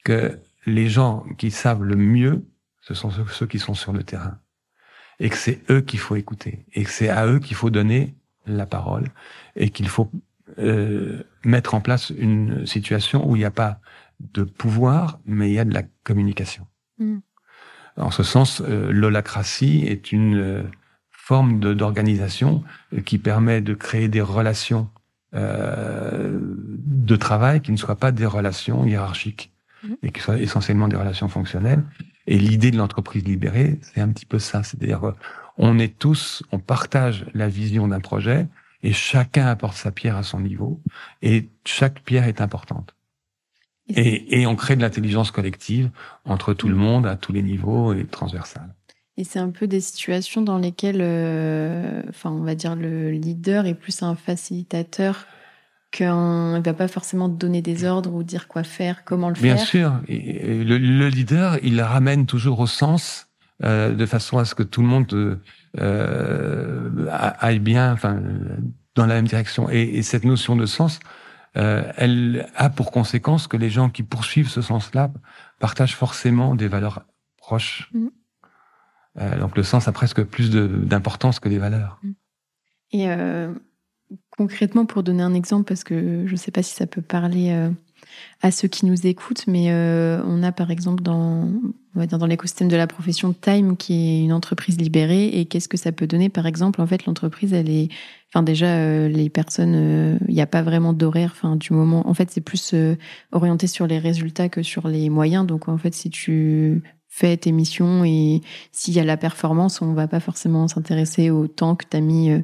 Speaker 2: que les gens qui savent le mieux, ce sont ceux, qui sont sur le terrain. Et que c'est eux qu'il faut écouter. Et que c'est à eux qu'il faut donner la parole. Et qu'il faut euh, mettre en place une situation où il n'y a pas de pouvoir, mais il y a de la communication. Mm. En ce sens, euh, l'holacratie est une euh, forme d'organisation qui permet de créer des relations de travail qui ne soient pas des relations hiérarchiques Mhm. et qui soient essentiellement des relations fonctionnelles. Et l'idée de l'entreprise libérée, c'est un petit peu ça. C'est-à-dire, euh, on est tous, on partage la vision d'un projet et chacun apporte sa pierre à son niveau et chaque pierre est importante. Et, et on crée de l'intelligence collective entre tout le mhm. monde à tous les niveaux et transversal.
Speaker 1: Et c'est un peu des situations dans lesquelles, euh, enfin, on va dire le leader est plus un facilitateur qu'on ne va pas forcément donner des ordres ou dire quoi faire, comment le
Speaker 2: faire. Bien sûr, le, leader, il ramène toujours au sens, euh, de façon à ce que tout le monde euh, aille bien, enfin, dans la même direction. Et, cette notion de sens, euh, elle a pour conséquence que les gens qui poursuivent ce sens-là partagent forcément des valeurs proches. Mm. Donc le sens a presque plus d'importance que les valeurs. Mm.
Speaker 1: Et concrètement, pour donner un exemple, parce que je ne sais pas si ça peut parler euh, à ceux qui nous écoutent, mais euh, on a par exemple dans, l'écosystème de la profession Time, qui est une entreprise libérée, et qu'est-ce que ça peut donner? Par exemple, en fait, l'entreprise, elle est, enfin déjà, euh, les personnes, il n'y a pas vraiment d'horaire, enfin du moment, en fait, c'est plus orienté sur les résultats que sur les moyens. Donc en fait, si tu fais tes missions et s'il y a la performance, on va pas forcément s'intéresser au temps que tu as mis euh,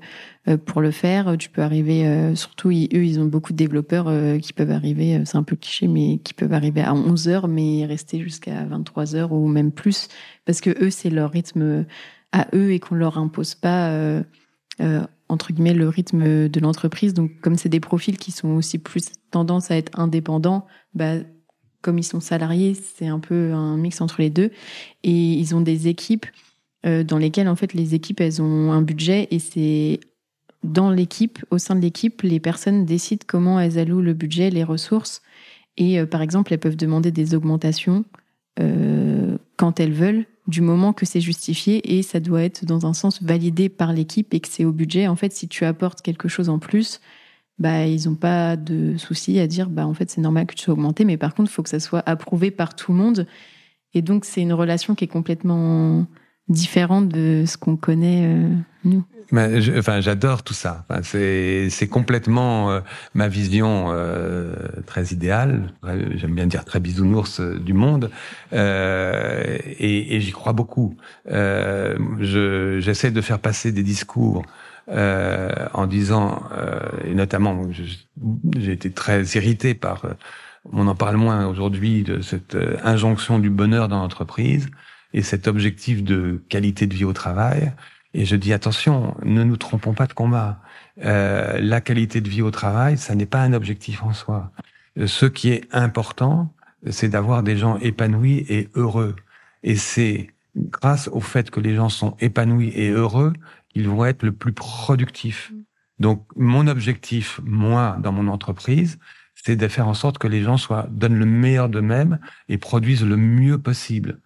Speaker 1: euh, pour le faire. Tu peux arriver, euh, surtout eux, ils ont beaucoup de développeurs qui peuvent arriver, c'est un peu cliché, mais qui peuvent arriver à 11 heures, mais rester jusqu'à 23 heures ou même plus, parce que eux, c'est leur rythme à eux et qu'on leur impose pas, entre guillemets, le rythme de l'entreprise. Donc, comme c'est des profils qui sont aussi plus tendance à être indépendants, bah, comme ils sont salariés, c'est un peu un mix entre les deux. Et ils ont des équipes euh, dans lesquelles, en fait, les équipes, elles ont un budget et c'est dans l'équipe, au sein de l'équipe, les personnes décident comment elles allouent le budget, les ressources. Et euh, par exemple, elles peuvent demander des augmentations euh, quand elles veulent, du moment que c'est justifié et ça doit être dans un sens validé par l'équipe et que c'est au budget. En fait, si tu apportes quelque chose en plus, bah, ils n'ont pas de souci à dire bah, en fait, c'est normal que tu sois augmenté, mais par contre, il faut que ça soit approuvé par tout le monde. Et donc, c'est une relation qui est complètement différente de ce qu'on connaît, euh, nous.
Speaker 2: enfin, j'adore tout ça. C'est complètement euh, ma vision euh, très idéale. J'aime bien dire très bisounours du monde, et, et j'y crois beaucoup. je, j'essaie de faire passer des discours euh, en disant, euh, et notamment, j'ai été très irrité par, euh, on en parle moins aujourd'hui, de cette injonction du bonheur dans l'entreprise et cet objectif de qualité de vie au travail. Et je dis attention, ne nous trompons pas de combat. Euh, la qualité de vie au travail, ça n'est pas un objectif en soi. Ce qui est important, c'est d'avoir des gens épanouis et heureux. Et c'est grâce au fait que les gens sont épanouis et heureux ils vont être le plus productifs. Mm. Donc, mon objectif, moi, dans mon entreprise, c'est de faire en sorte que les gens soient, donnent le meilleur d'eux-mêmes et produisent le mieux possible.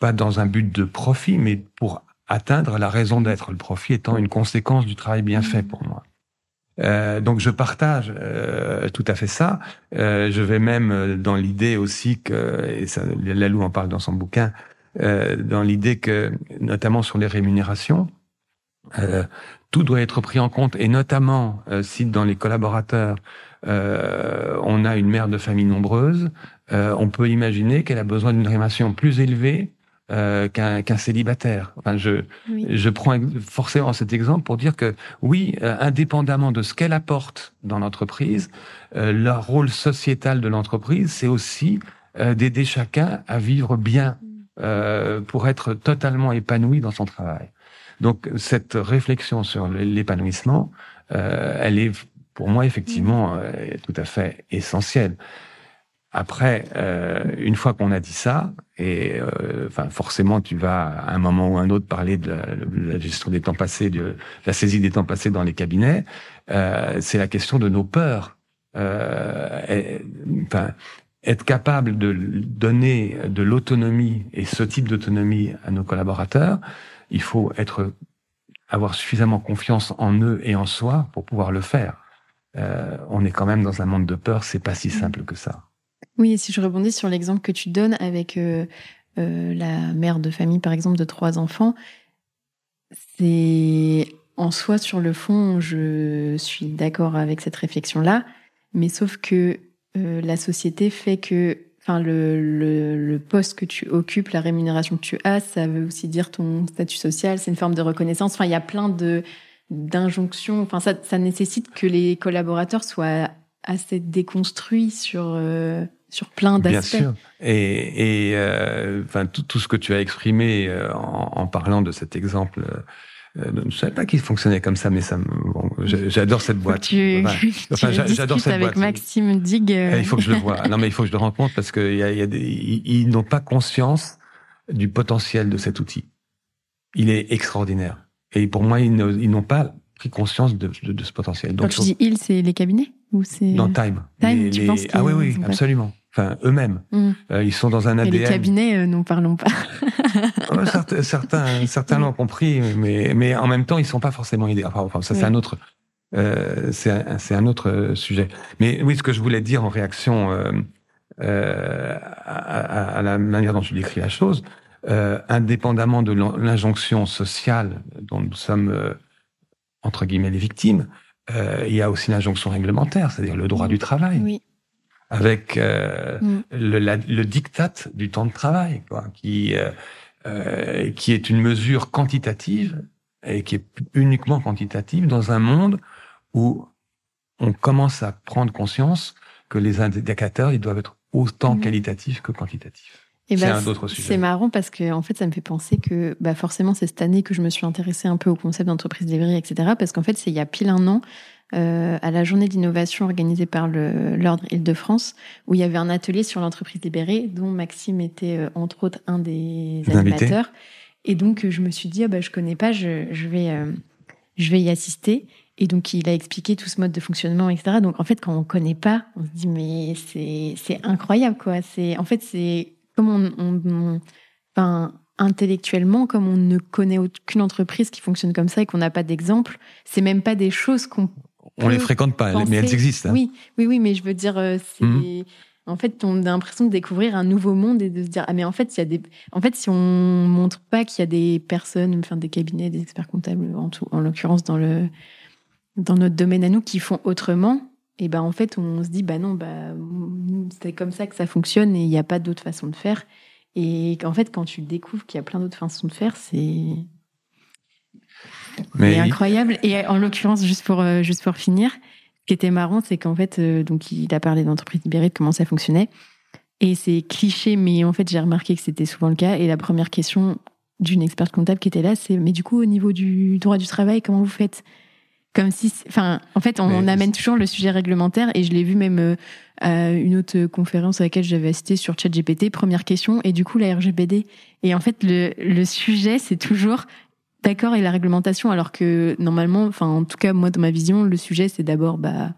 Speaker 2: Pas dans un but de profit, mais pour atteindre la raison d'être. Le profit étant une conséquence du travail bien fait pour moi. Euh, donc je partage euh, tout à fait ça. Euh, je vais même dans l'idée aussi que, et ça, Lalou en parle dans son bouquin, euh, dans l'idée que, notamment sur les rémunérations, euh, tout doit être pris en compte, et notamment euh, si dans les collaborateurs, euh, on a une mère de famille nombreuse, on peut imaginer qu'elle a besoin d'une rémunération plus élevée qu'un célibataire. Enfin, je, je prends forcément cet exemple pour dire que oui, indépendamment de ce qu'elle apporte dans l'entreprise, le rôle sociétal de l'entreprise, c'est aussi d'aider chacun à vivre bien mm. pour être totalement épanoui dans son travail. Donc cette réflexion sur l'épanouissement, euh, elle est pour moi effectivement mm. euh, tout à fait essentielle. Après, euh, une fois qu'on a dit ça, et euh, enfin forcément tu vas à un moment ou un autre parler de la, gestion des temps passés, de la saisie des temps passés dans les cabinets, euh, c'est la question de nos peurs. enfin, être capable de donner de l'autonomie et ce type d'autonomie à nos collaborateurs, il faut avoir suffisamment confiance en eux et en soi pour pouvoir le faire. Euh, on est quand même dans un monde de peur, c'est pas si simple que ça.
Speaker 1: Oui, et si je rebondis sur l'exemple que tu donnes avec euh, euh, la mère de famille, par exemple, de trois enfants, c'est en soi, sur le fond, je suis d'accord avec cette réflexion-là, mais sauf que la société fait que enfin le, le, poste que tu occupes, la rémunération que tu as, ça veut aussi dire ton statut social, c'est une forme de reconnaissance. Enfin, il y a plein de d'injonctions. Enfin, ça, ça nécessite que les collaborateurs soient assez déconstruits sur euh, sur plein d'aspects.
Speaker 2: Bien sûr. Et, et euh, enfin tout, tout, ce que tu as exprimé euh, en, en, parlant de cet exemple je ne savais pas qu'il fonctionnait comme ça, mais ça, bon, j'adore cette boîte.
Speaker 1: Tu, (laughs) enfin, j'adore cette avec Maxime Dig. Euh.
Speaker 2: Eh, il faut que je le vois. (laughs) Non, mais il faut que je le rencontre parce que y a, y a des, ils, n'ont pas conscience du potentiel de cet outil. Il est extraordinaire. Et pour moi, ils n'ont pas pris conscience de, de, ce potentiel.
Speaker 1: Donc, Quand tu dis ils, c'est les cabinets ou c'est
Speaker 2: dans Time.
Speaker 1: Time, tu penses
Speaker 2: Ah oui, oui, absolument enfin eux-mêmes. Mm. Euh, ils sont dans un ADN.
Speaker 1: Et les cabinets, euh, n'en parlons pas. (laughs)
Speaker 2: certains, certains, certains l'ont compris, mais mais en même temps, ils sont pas forcément idéaux. Enfin, ça c'est un autre, euh, c'est un, autre sujet. Mais oui, ce que je voulais dire en réaction euh, euh, à, à, la manière dont tu décris la chose, indépendamment de l'injonction sociale dont nous sommes entre guillemets les victimes, il y a aussi l'injonction réglementaire, c'est-à-dire le droit du travail.
Speaker 1: Oui
Speaker 2: avec euh, mm. le, le, diktat du temps de travail, quoi, qui euh, euh, qui est une mesure quantitative et qui est uniquement quantitative dans un monde où on commence à prendre conscience que les indicateurs ils doivent être autant mm. qualitatifs que quantitatifs.
Speaker 1: C'est ben, un autre sujet. C'est marrant parce que en fait, ça me fait penser que bah forcément, c'est cette année que je me suis intéressée un peu au concept d'entreprise librairie, etc. Parce qu'en fait, c'est il y a pile un an, euh, à la journée d'innovation organisée par l'Ordre Île-de-France, où il y avait un atelier sur l'entreprise libérée, dont Maxime était euh, entre autres un des animateurs. Et donc, je me suis dit, ah bah, je connais pas, je, je vais, euh, je vais y assister. Et donc, il a expliqué tout ce mode de fonctionnement, etc. Donc, en fait, quand on connaît pas, on se dit, mais c'est incroyable, quoi. En fait, c'est comme on, on, enfin, intellectuellement, comme on ne connaît aucune entreprise qui fonctionne comme ça et qu'on n'a pas d'exemple, c'est même pas des choses qu'on
Speaker 2: on les fréquente pas, mais elles existent. Hein.
Speaker 1: Oui, oui, oui, mais je veux dire, euh, c'est mhm. en fait, on a l'impression de découvrir un nouveau monde et de se dire ah mais en fait, il y a des, en fait, si on montre pas qu'il y a des personnes, enfin des cabinets, des experts comptables en tout, en l'occurrence dans le dans notre domaine à nous qui font autrement, et ben en fait, on se dit bah non, bah c'est comme ça que ça fonctionne et il n'y a pas d'autre façon de faire. Et qu'en fait, quand tu découvres qu'il y a plein d'autres façons de faire, c'est mais incroyable. Et en l'occurrence, juste pour euh, juste pour finir, ce qui était marrant, c'est qu'en fait, euh, donc il a parlé d'entreprise libérée, de comment ça fonctionnait. Et c'est cliché, mais en fait, j'ai remarqué que c'était souvent le cas. Et la première question d'une experte comptable qui était là, c'est mais du coup, au niveau du droit du travail, comment vous faites? Comme si, enfin, en fait, on, amène toujours le sujet réglementaire. Et je l'ai vu même euh, à une autre conférence à laquelle j'avais assisté sur ChatGPT. Première question, et du coup, la RGPD. Et en fait, le, le sujet, c'est toujours d'accord et la réglementation, alors que normalement, enfin en tout cas moi dans ma vision, le sujet c'est d'abord bah,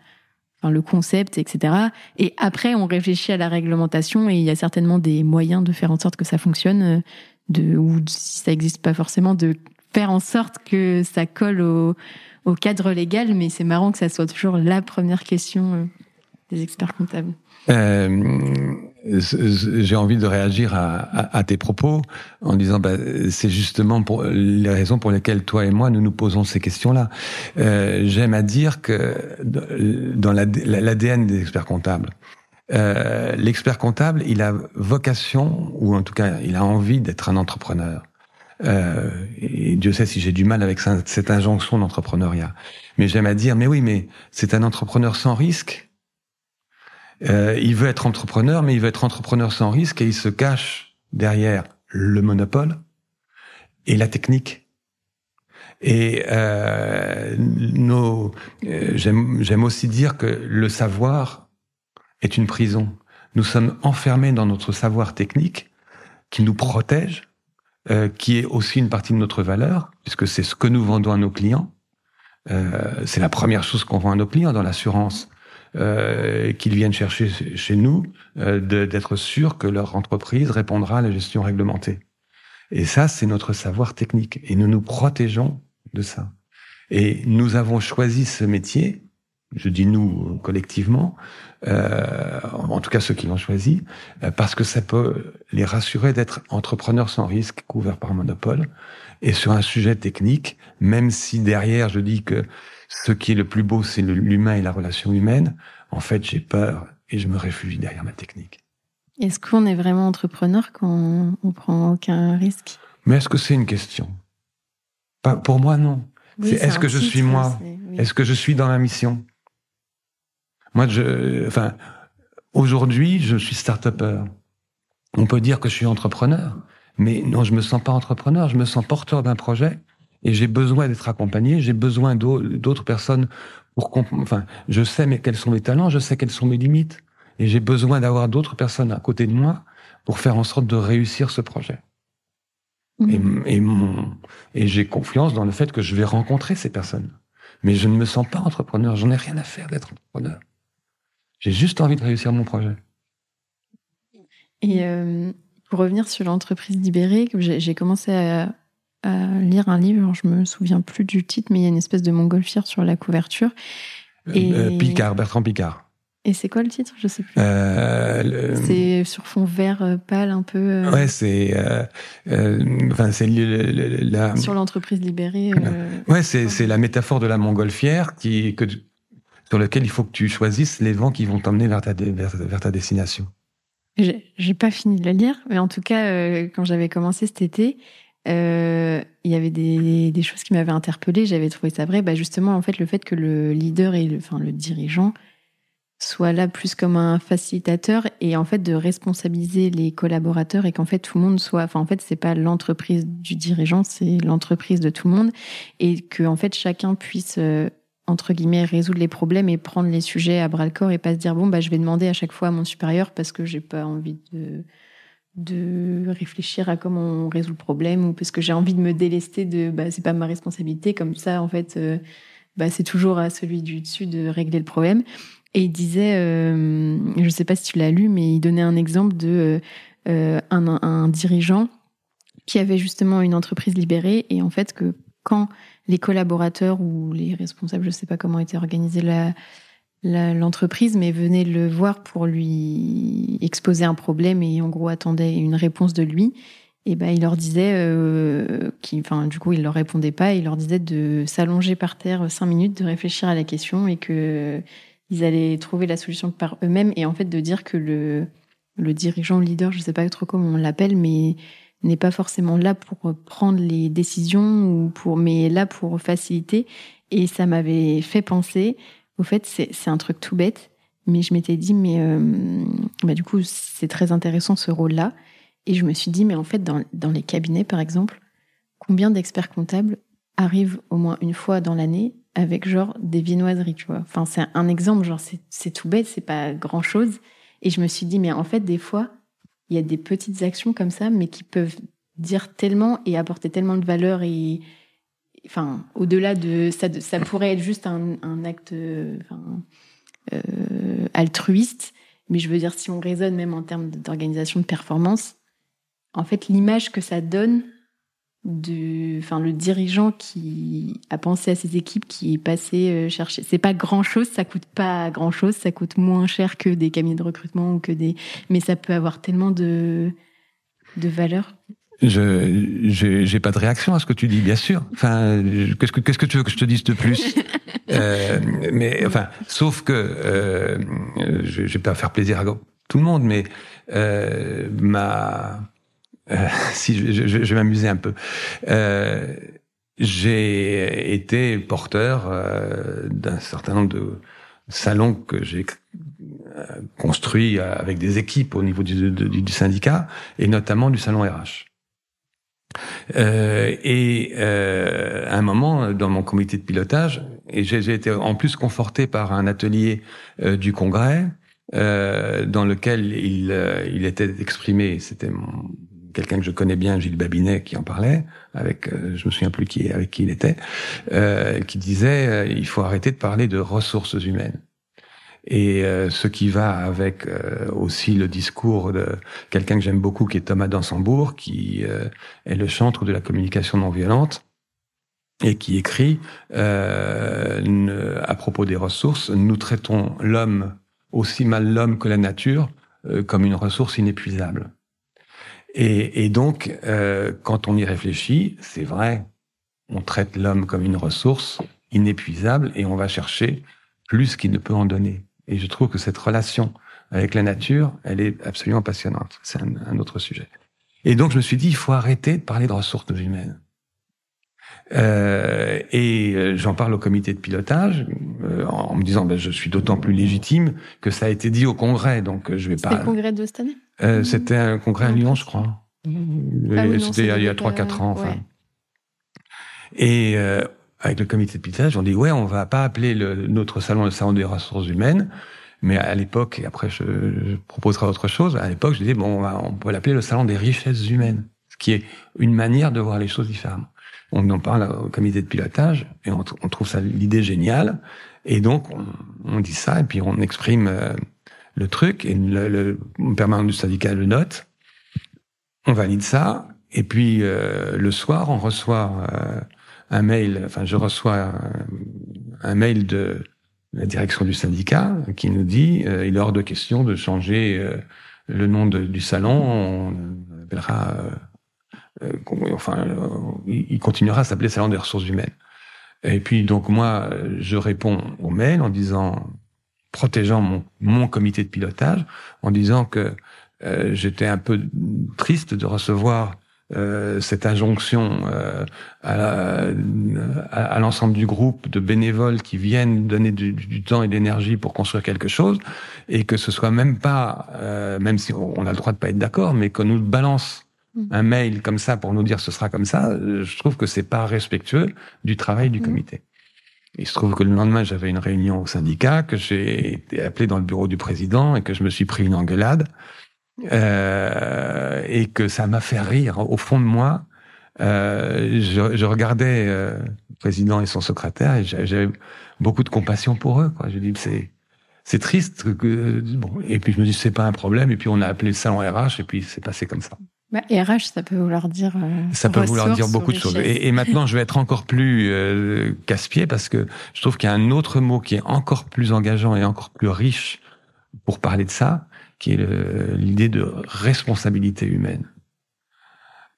Speaker 1: le concept, etc. Et après on réfléchit à la réglementation et il y a certainement des moyens de faire en sorte que ça fonctionne, euh, de ou si ça n'existe pas forcément de faire en sorte que ça colle au, au cadre légal. Mais c'est marrant que ça soit toujours la première question euh, des experts comptables.
Speaker 2: Euh, j'ai envie de réagir à, tes propos en disant bah, c'est justement pour les raisons pour lesquelles toi et moi nous nous posons ces questions-là. Euh, J'aime à dire que dans l'ADN des experts comptables, euh, l'expert comptable, il a vocation, ou en tout cas, il a envie d'être un entrepreneur. Euh, et Dieu sait si j'ai du mal avec cette injonction d'entrepreneuriat. Mais j'aime à dire, mais oui, mais c'est un entrepreneur sans risque euh, il veut être entrepreneur, mais il veut être entrepreneur sans risque et il se cache derrière le monopole et la technique. Et euh, nos, euh, j'aime aussi dire que le savoir est une prison. Nous sommes enfermés dans notre savoir technique qui nous protège, euh, qui est aussi une partie de notre valeur, puisque c'est ce que nous vendons à nos clients. Euh, c'est la première chose qu'on vend à nos clients dans l'assurance euh, qu'ils viennent chercher chez nous, euh, d'être sûr que leur entreprise répondra à la gestion réglementée. Et ça, c'est notre savoir technique. Et nous nous protégeons de ça. Et nous avons choisi ce métier, je dis nous collectivement, euh, en tout cas ceux qui l'ont choisi, euh, parce que ça peut les rassurer d'être entrepreneurs sans risque, couverts par monopole, et sur un sujet technique, même si derrière je dis que ce qui est le plus beau, c'est l'humain et la relation humaine. En fait, j'ai peur et je me réfugie derrière ma technique.
Speaker 1: Est-ce qu'on est vraiment entrepreneur quand on prend aucun risque?
Speaker 2: Mais est-ce que c'est une question? Pas, Pour moi, non. est-ce que je suis moi? Est-ce que je suis dans la mission? Moi, je, enfin, aujourd'hui, je suis start-upper. On peut dire que je suis entrepreneur, mais non, je me sens pas entrepreneur. Je me sens porteur d'un projet et j'ai besoin d'être accompagné, j'ai besoin d'autres personnes pour enfin, je sais mais quels sont mes talents, je sais quelles sont mes limites, et j'ai besoin d'avoir d'autres personnes à côté de moi pour faire en sorte de réussir ce projet. Mmh. Et, et, mon, et j'ai confiance dans le fait que je vais rencontrer ces personnes. Mais je ne me sens pas entrepreneur, j'en ai rien à faire d'être entrepreneur. J'ai juste envie de réussir mon projet.
Speaker 1: Et euh, pour revenir sur l'entreprise libérée, j'ai commencé à, lire un livre, je me souviens plus du titre, mais il y a une espèce de montgolfière sur la couverture.
Speaker 2: Euh, et... Euh, Picard, Bertrand Picard.
Speaker 1: Et c'est quoi le titre? Je sais plus. Euh, c'est sur fond vert pâle un peu.
Speaker 2: Ouais, c'est. enfin, c'est la.
Speaker 1: Sur l'entreprise libérée.
Speaker 2: Ouais, c'est la métaphore de la montgolfière qui que sur lequel il faut que tu choisisses les vents qui vont t'emmener vers ta, vers, ta destination.
Speaker 1: J'ai pas fini de le lire, mais en tout cas, euh, quand j'avais commencé cet été, euh, il y avait des, choses qui m'avaient interpellée. J'avais trouvé ça vrai. Bah justement, en fait, le fait que le leader et le, enfin, le dirigeant soit là plus comme un facilitateur et en fait de responsabiliser les collaborateurs et qu'en fait tout le monde soit enfin en fait c'est pas l'entreprise du dirigeant c'est l'entreprise de tout le monde et que en fait chacun puisse euh, entre guillemets résoudre les problèmes et prendre les sujets à bras le corps et pas se dire bon bah je vais demander à chaque fois à mon supérieur parce que j'ai pas envie de de réfléchir à comment on résout le problème ou parce que j'ai envie de me délester de bah c'est pas ma responsabilité comme ça en fait euh, bah c'est toujours à celui du dessus de régler le problème. Et il disait euh, je sais pas si tu l'as lu mais il donnait un exemple de euh, un, un, dirigeant qui avait justement une entreprise libérée et en fait que quand les collaborateurs ou les responsables je sais pas comment était organisée la l'entreprise, mais venait le voir pour lui exposer un problème et en gros attendait une réponse de lui. Et ben il leur disait, euh, enfin du coup il leur répondait pas, il leur disait de s'allonger par terre cinq minutes, de réfléchir à la question et que ils allaient trouver la solution par eux-mêmes et en fait de dire que le le dirigeant, le leader, je sais pas trop comment on l'appelle, mais n'est pas forcément là pour prendre les décisions ou pour, mais là pour faciliter. Et ça m'avait fait penser au fait, c'est un truc tout bête, mais je m'étais dit, mais euh, bah, du coup, c'est très intéressant ce rôle-là. Et je me suis dit, mais en fait, dans, dans les cabinets, par exemple, combien d'experts comptables arrivent au moins une fois dans l'année avec genre des viennoiseries, tu vois? Enfin, c'est un exemple, genre, c'est tout bête, c'est pas grand-chose. Et je me suis dit, mais en fait, des fois, il y a des petites actions comme ça, mais qui peuvent dire tellement et apporter tellement de valeur et, enfin, au-delà de ça, ça pourrait être juste un, acte euh, altruiste, mais je veux dire, si on raisonne même en termes d'organisation de performance, en fait, l'image que ça donne de, enfin, le dirigeant qui a pensé à ses équipes, qui est passé euh, chercher, c'est pas grand chose, ça coûte pas grand chose, ça coûte moins cher que des cabinets de recrutement ou que des, mais ça peut avoir tellement de, de valeur.
Speaker 2: Je j'ai pas de réaction à ce que tu dis, bien sûr. Enfin, qu'est-ce que qu'est-ce que tu veux que je te dise de plus (laughs) euh, Mais enfin, sauf que euh, je, je vais pas faire plaisir à tout le monde, mais euh, ma euh, (laughs) si je, je, je vais m'amuser un peu. Euh, j'ai été porteur euh, d'un certain nombre de salons que j'ai construits avec des équipes au niveau du, du, du syndicat et notamment du salon RH. Euh, et euh, à un moment, dans mon comité de pilotage, et j'ai été en plus conforté par un atelier euh, du Congrès, euh, dans lequel il, euh, il était exprimé, c'était quelqu'un que je connais bien, Gilles Babinet, qui en parlait, avec, je me souviens plus qui, avec qui il était, qui disait, il faut arrêter de parler de ressources humaines. Et euh, ce qui va avec euh, aussi le discours de quelqu'un que j'aime beaucoup, qui est Thomas Dansembourg, qui euh, est le chantre de la communication non violente et qui écrit à propos des ressources, nous traitons l'homme aussi mal l'homme que la nature comme une ressource inépuisable. Et, et donc, quand on y réfléchit, c'est vrai, on traite l'homme comme une ressource inépuisable et on va chercher plus qu'il ne peut en donner. Et je trouve que cette relation avec la nature, elle est absolument passionnante. C'est un, autre sujet. Et donc je me suis dit, il faut arrêter de parler de ressources humaines. Euh, et euh, j'en parle au comité de pilotage euh, en me disant, ben, je suis d'autant plus légitime que ça a été dit au congrès, donc je vais pas.
Speaker 1: C'était le congrès de cette année?
Speaker 2: Euh, c'était un congrès à Lyon, je crois. Ah c'était il y a trois, quatre ans. Enfin. Et avec le comité de pilotage, on dit ouais, on va pas appeler le, notre salon le salon des ressources humaines, mais à l'époque, et après je, je, proposerai autre chose, à l'époque je disais bon, on, peut l'appeler le salon des richesses humaines, ce qui est une manière de voir les choses différemment. On en parle au comité de pilotage et on, on trouve ça l'idée géniale, et donc on, on, dit ça et puis on exprime euh, le truc et le, le permanent du syndicat le note, on valide ça et puis euh, le soir on reçoit euh, un mail, enfin je reçois un, mail de la direction du syndicat qui nous dit euh, il est hors de question de changer euh, le nom du salon, on appellera, euh, enfin, il continuera à s'appeler salon des ressources humaines. Et puis donc moi, je réponds au mail en disant, protégeant mon, mon comité de pilotage, en disant que euh, j'étais un peu triste de recevoir euh, cette injonction euh, à, l'ensemble du groupe de bénévoles qui viennent donner du, temps et de l'énergie pour construire quelque chose, et que ce soit même pas, euh, même si on a le droit de pas être d'accord, mais qu'on nous balance mm. un mail comme ça pour nous dire ce sera comme ça, je trouve que c'est pas respectueux du travail du mm. comité. Il se trouve que le lendemain, j'avais une réunion au syndicat, que j'ai été appelé dans le bureau du président et que je me suis pris une engueulade. Euh, et que ça m'a fait rire au fond de moi. Euh, je, je, regardais euh, le président et son secrétaire et j'avais beaucoup de compassion pour eux. Quoi. Je dis c'est c'est triste que bon et puis je me dis c'est pas un problème et puis on a appelé le salon RH et puis c'est passé comme ça.
Speaker 1: Bah, RH, ça peut vouloir dire. Euh,
Speaker 2: ça peut vouloir dire beaucoup de choses. Et, et, maintenant, je vais être encore plus euh, casse-pied parce que je trouve qu'il y a un autre mot qui est encore plus engageant et encore plus riche pour parler de ça, qui est l'idée de responsabilité humaine.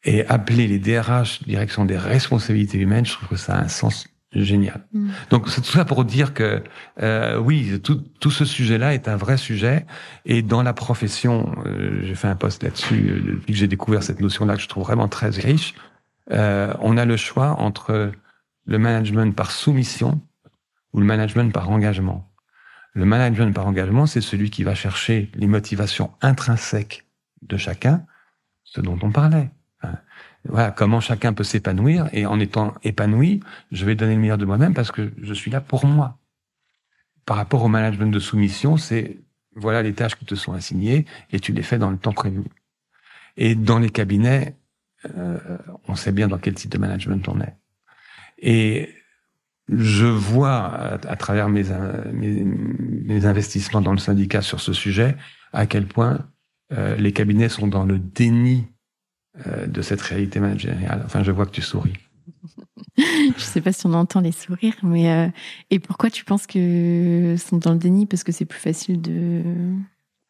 Speaker 2: Et appeler les DRH direction des responsabilités humaines, je trouve que ça a un sens génial. Mm. Donc c'est tout ça pour dire que euh, oui, tout, tout ce sujet-là est un vrai sujet. Et dans la profession, euh, j'ai fait un post là-dessus euh, depuis que j'ai découvert cette notion-là que je trouve vraiment très riche. Euh, on a le choix entre le management par soumission ou le management par engagement. Le management par engagement, c'est celui qui va chercher les motivations intrinsèques de chacun, ce dont on parlait. Voilà, comment chacun peut s'épanouir et en étant épanoui, je vais donner le meilleur de moi-même parce que je suis là pour moi. Par rapport au management de soumission, c'est voilà les tâches qui te sont assignées et tu les fais dans le temps prévu. Et dans les cabinets, euh, on sait bien dans quel type de management on est. Et je vois à, travers mes, mes, investissements dans le syndicat sur ce sujet à quel point euh, les cabinets sont dans le déni euh, de cette réalité managériale. Enfin, je vois que tu souris. (laughs)
Speaker 1: je sais pas si on entend les sourires, mais euh, et pourquoi tu penses que sont dans le déni? Parce que c'est plus facile de,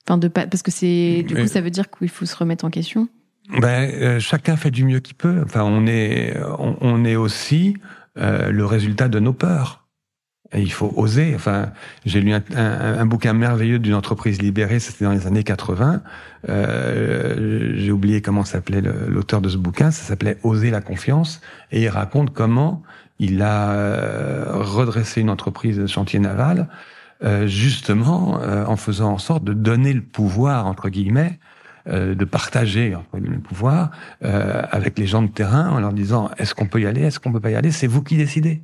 Speaker 1: enfin de pas, parce que c'est du coup ça veut dire qu'il faut se remettre en question?
Speaker 2: Ben, chacun fait du mieux qu'il peut. Enfin, on est, on est aussi euh, le résultat de nos peurs. Il faut oser. Enfin, j'ai lu un, un, un, bouquin merveilleux d'une entreprise libérée, c'était dans les années 80. Euh, j'ai oublié comment s'appelait l'auteur de ce bouquin. Ça s'appelait Oser la confiance, et il raconte comment il a euh, redressé une entreprise de chantier naval, euh, justement en faisant en sorte de donner le pouvoir entre guillemets euh, de partager le pouvoir euh, avec les gens de terrain en leur disant est-ce qu'on peut y aller, est-ce qu'on peut pas y aller, c'est vous qui décidez.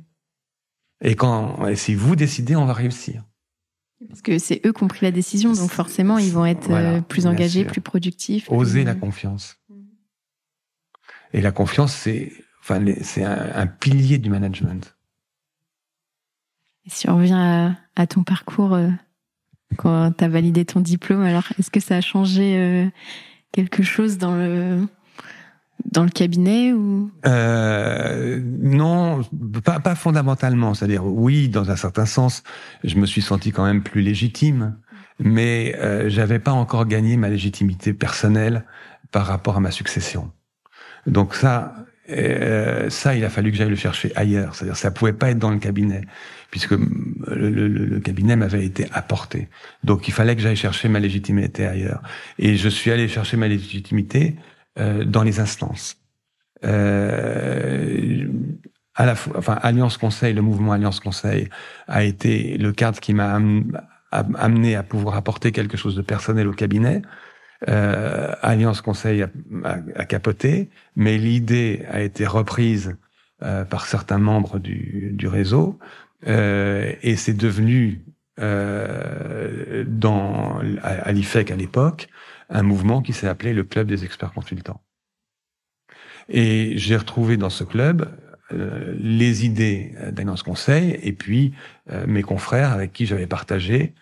Speaker 2: Et quand et si vous décidez, on va réussir.
Speaker 1: Parce que c'est eux qui ont pris la décision, donc forcément ils vont être euh, plus engagés, plus productifs.
Speaker 2: Oser la confiance. Et la confiance, c'est enfin c'est un, pilier du management.
Speaker 1: Et si on revient à, à ton parcours quand tu as validé ton diplôme. Alors, est-ce que ça a changé euh, quelque chose dans le dans le cabinet ou?
Speaker 2: Euh, Non, pas, pas fondamentalement. C'est-à-dire, oui, dans un certain sens, je me suis senti quand même plus légitime, mais euh, j'avais pas encore gagné ma légitimité personnelle par rapport à ma succession. Donc ça, euh, ça, il a fallu que j'aille le chercher ailleurs. C'est-à-dire, ça pouvait pas être dans le cabinet, puisque le, le, le cabinet m'avait été apporté. Donc, il fallait que j'aille chercher ma légitimité ailleurs. Et je suis allé chercher ma légitimité euh, dans les instances. Euh, à la fois, enfin, Alliance Conseil, le mouvement Alliance Conseil a été le cadre qui m'a amené à pouvoir apporter quelque chose de personnel au cabinet. Euh, Alliance Conseil a, a, capoté, mais l'idée a été reprise euh, par certains membres du, du réseau euh, et c'est devenu euh, dans à, l'IFEC à l'époque un mouvement qui s'est appelé le Club des experts consultants. Et j'ai retrouvé dans ce club euh, les idées d'Alliance Conseil et puis euh, mes confrères avec qui j'avais partagé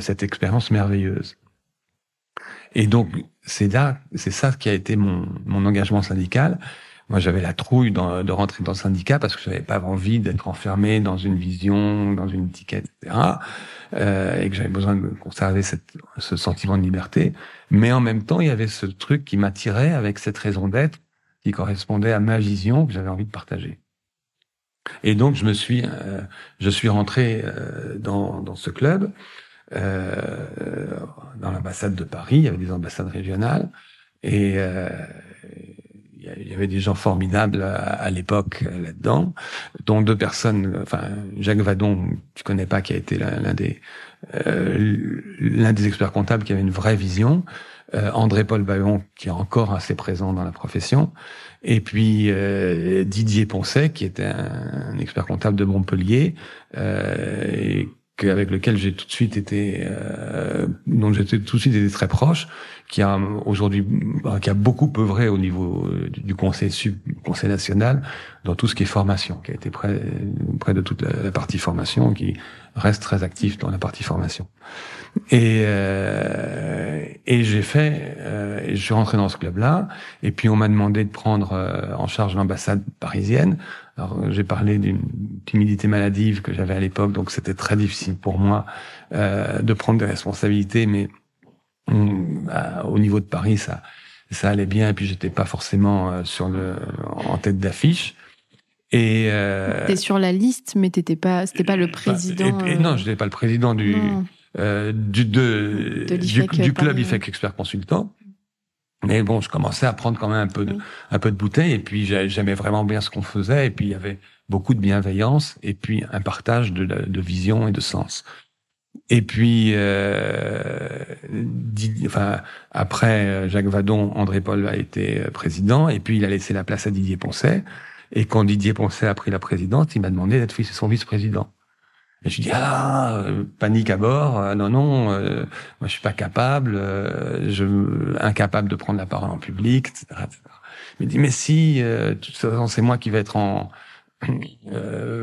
Speaker 2: cette expérience merveilleuse. Et donc, c'est là, c'est ça qui a été mon engagement syndical. Moi, j'avais la trouille de rentrer dans le syndicat parce que je n'avais pas envie d'être enfermé dans une vision, dans une étiquette, etc. Euh, et que j'avais besoin de conserver cette, ce sentiment de liberté. Mais en même temps, il y avait ce truc qui m'attirait avec cette raison d'être qui correspondait à ma vision que j'avais envie de partager. Et donc je me suis, euh, je suis rentré euh, dans, dans ce club, euh, dans l'ambassade de Paris. Il y avait des ambassades régionales et euh, il y avait des gens formidables à, l'époque là-dedans, dont deux personnes. Enfin, Jacques Vadon, tu connais pas, qui a été l'un des l'un des experts comptables qui avait une vraie vision. André-Paul Bayon, qui est encore assez présent dans la profession, et puis euh, Didier Poncet, qui était un, expert comptable de Montpellier, euh, et avec lequel j'ai tout de suite été, euh, dont j'étais tout de suite été très proche, qui a aujourd'hui, bah, qui a beaucoup œuvré au niveau du conseil sub, conseil national dans tout ce qui est formation, qui a été près, près de toute la, partie formation, qui reste très actif dans la partie formation. Et euh, et j'ai fait, euh, je suis rentré dans ce club-là, et puis on m'a demandé de prendre euh, en charge l'ambassade parisienne. Alors j'ai parlé d'une timidité maladive que j'avais à l'époque, donc c'était très difficile pour moi euh, de prendre des responsabilités, mais bah, au niveau de Paris, ça ça allait bien, et puis j'étais pas forcément euh, sur le en tête d'affiche.
Speaker 1: Et euh, t'es sur la liste, mais t'étais pas, c'était pas le président.
Speaker 2: et, non, je n'étais pas le président du euh, du de, du, du, club IFEC Expert Consultant. Mais bon, je commençais à prendre quand même un peu de, un peu de bouteille, et puis j'aimais vraiment bien ce qu'on faisait, et puis il y avait beaucoup de bienveillance, et puis un partage de, de vision et de sens. Et puis, euh, enfin, après euh, Jacques Vadon, André Paul a été euh, président, et puis il a laissé la place à Didier Poncet. Et quand Didier Poncet a pris la présidence, il m'a demandé d'être son vice-président. Et je dis ah panique à bord, non non, moi je suis pas capable, je incapable de prendre la parole en public, etc. etc. Me dit mais si, de toute façon c'est moi qui vais être en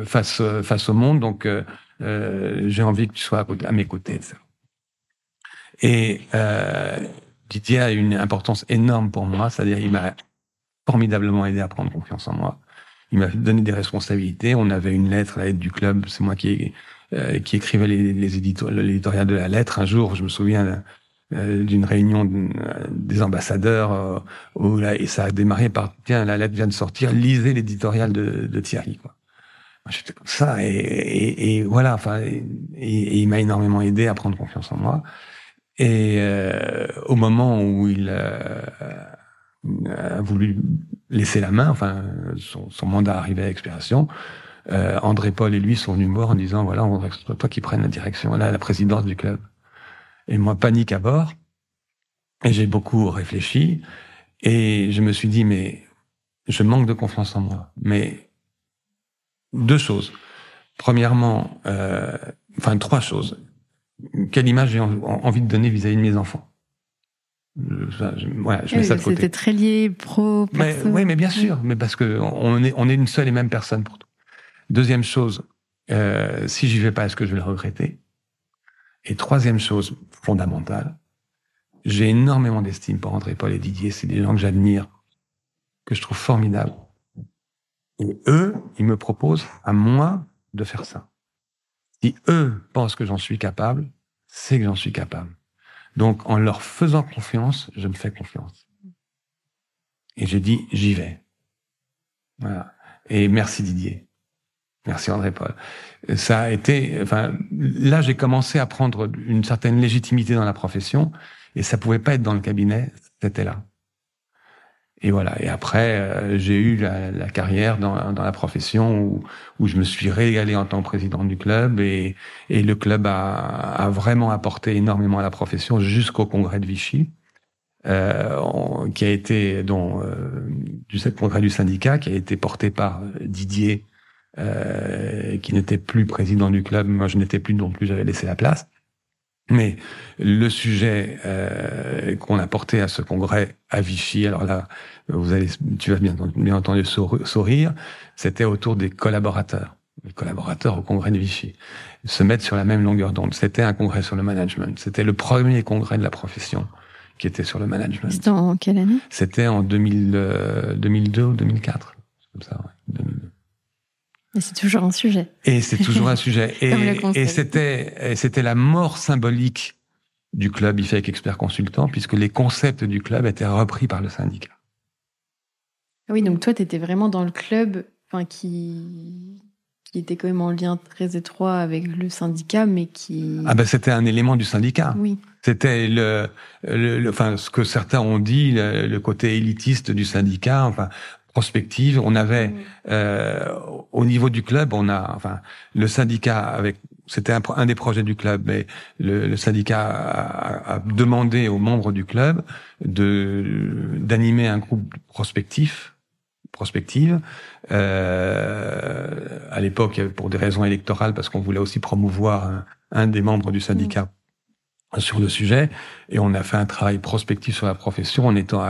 Speaker 2: face face au monde, donc euh, j'ai envie que tu sois à, mes côtés. Et euh, Didier a une importance énorme pour moi, c'est-à-dire il m'a formidablement aidé à prendre confiance en moi. Il m'a donné des responsabilités. On avait une lettre, la lettre du club, c'est moi qui euh, qui écrivait les, les l'éditorial de la lettre. Un jour, je me souviens euh, d'une réunion des ambassadeurs où là, et ça a démarré par tiens la lettre vient de sortir, lisez l'éditorial de, de Thierry quoi j'étais comme ça et, et, et voilà enfin et, et il m'a énormément aidé à prendre confiance en moi et euh, au moment où il euh, a voulu laisser la main enfin son, son mandat arrivait à expiration euh, André Paul et lui sont venus me voir en disant voilà on voudrait que ce soit toi qui prennes la direction là la présidence du club et moi panique à bord et j'ai beaucoup réfléchi et je me suis dit mais je manque de confiance en moi mais deux choses. Premièrement, euh, enfin trois choses. Quelle image j'ai envie de donner vis-à-vis de mes enfants?
Speaker 1: Je, voilà, je mets ça de côté. C'était très lié pro.
Speaker 2: Mais, oui, mais bien sûr, mais parce que on est on est une seule et même personne pour tout. Deuxième chose, euh, si j'y vais pas, est-ce que je vais le regretter? Et troisième chose fondamentale, j'ai énormément d'estime pour André Paul et Didier. C'est des gens que j'admire, que je trouve formidables. Et eux, ils me proposent à moi de faire ça. Si eux pensent que j'en suis capable, c'est que j'en suis capable. Donc, en leur faisant confiance, je me fais confiance. Et j'ai dit, j'y vais. Voilà. Et merci Didier. Merci André-Paul. Ça a été, enfin, là, j'ai commencé à prendre une certaine légitimité dans la profession et ça pouvait pas être dans le cabinet, c'était là. Et voilà. Et après, euh, j'ai eu la, carrière dans, la profession où, je me suis régalé en tant que président du club et, le club a, a, vraiment apporté énormément à la profession jusqu'au congrès de Vichy, euh, qui a été dont euh, du congrès du syndicat qui a été porté par Didier, euh, qui n'était plus président du club. Moi, je n'étais plus non plus. J'avais laissé la place. Mais le sujet euh, qu'on a porté à ce congrès à Vichy, alors là, vous allez, tu vas bien, bien entendu sourire, c'était autour des collaborateurs, les collaborateurs au congrès de Vichy, se mettre sur la même longueur d'onde. C'était un congrès sur le management. C'était le premier congrès de la profession qui était sur le management.
Speaker 1: C'était en quelle année?
Speaker 2: C'était en 2000, 2002 euh, ou 2004, comme ça. Ouais, 2002.
Speaker 1: Et c'est toujours un sujet.
Speaker 2: Et c'est toujours un sujet. (laughs) Et, et c'était, c'était la mort symbolique du club IFEC Expert Consultant, puisque les concepts du club étaient repris par le syndicat.
Speaker 1: Ah oui, donc toi, tu étais vraiment dans le club enfin, qui, qui était quand même en lien très étroit avec le syndicat, mais qui...
Speaker 2: Ah ben c'était un élément du syndicat.
Speaker 1: Oui.
Speaker 2: C'était le, le, enfin ce que certains ont dit, le, côté élitiste du syndicat, enfin prospective. On avait euh, au niveau du club, on a, enfin le syndicat avec, c'était un, un, des projets du club, mais le, le syndicat a, a, demandé aux membres du club de d'animer un groupe prospectif prospective. Euh, à l'époque, pour des raisons électorales, parce qu'on voulait aussi promouvoir un, des membres du syndicat sur le sujet, et on a fait un travail prospectif sur la profession en étant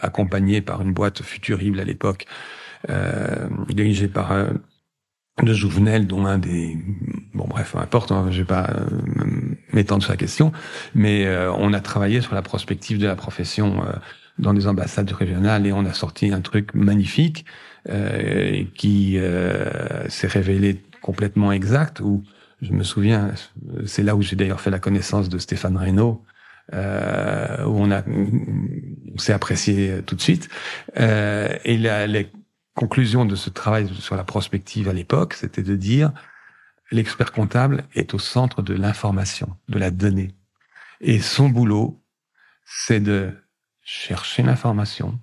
Speaker 2: accompagné par une boîte futurible à l'époque, euh, dirigée par euh, de Jouvenel, dont un des bon bref, importe, hein, je vais pas euh, m'étendre sur la question, mais euh, on a travaillé sur la prospective de la profession dans des ambassades régionales et on a sorti un truc magnifique qui s'est révélé complètement exact. Où je me souviens, c'est là où j'ai d'ailleurs fait la connaissance de Stéphane Reynaud, euh, où on on s'est apprécié tout de suite. Euh, et la, les conclusions de ce travail sur la prospective à l'époque, c'était de dire l'expert comptable est au centre de l'information, de la donnée. Et son boulot, c'est de chercher l'information,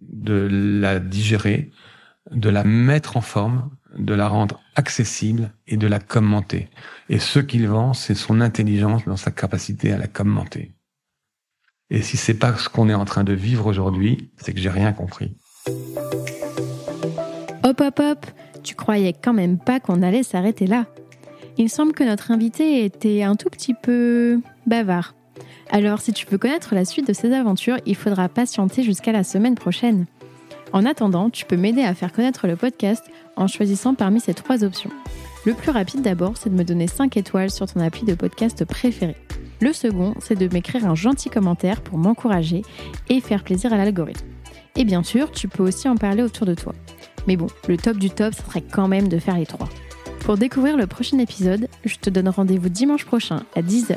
Speaker 2: de la digérer, de la mettre en forme, de la rendre accessible et de la commenter. Et ce qu'il vend, c'est son intelligence dans sa capacité à la commenter. Et si c'est pas ce qu'on est en train de vivre aujourd'hui, c'est que j'ai rien compris.
Speaker 1: Hop hop hop, tu croyais quand même pas qu'on allait s'arrêter là. Il semble que notre invité était un tout petit peu bavard. Alors si tu veux connaître la suite de ces aventures, il faudra patienter jusqu'à la semaine prochaine. En attendant, tu peux m'aider à faire connaître le podcast en choisissant parmi ces trois options. Le plus rapide d'abord, c'est de me donner 5 étoiles sur ton appli de podcast préféré. Le second, c'est de m'écrire un gentil commentaire pour m'encourager et faire plaisir à l'algorithme. Et bien sûr, tu peux aussi en parler autour de toi. Mais bon, le top du top, ce serait quand même de faire les trois. Pour découvrir le prochain épisode, je te donne rendez-vous dimanche prochain à 10h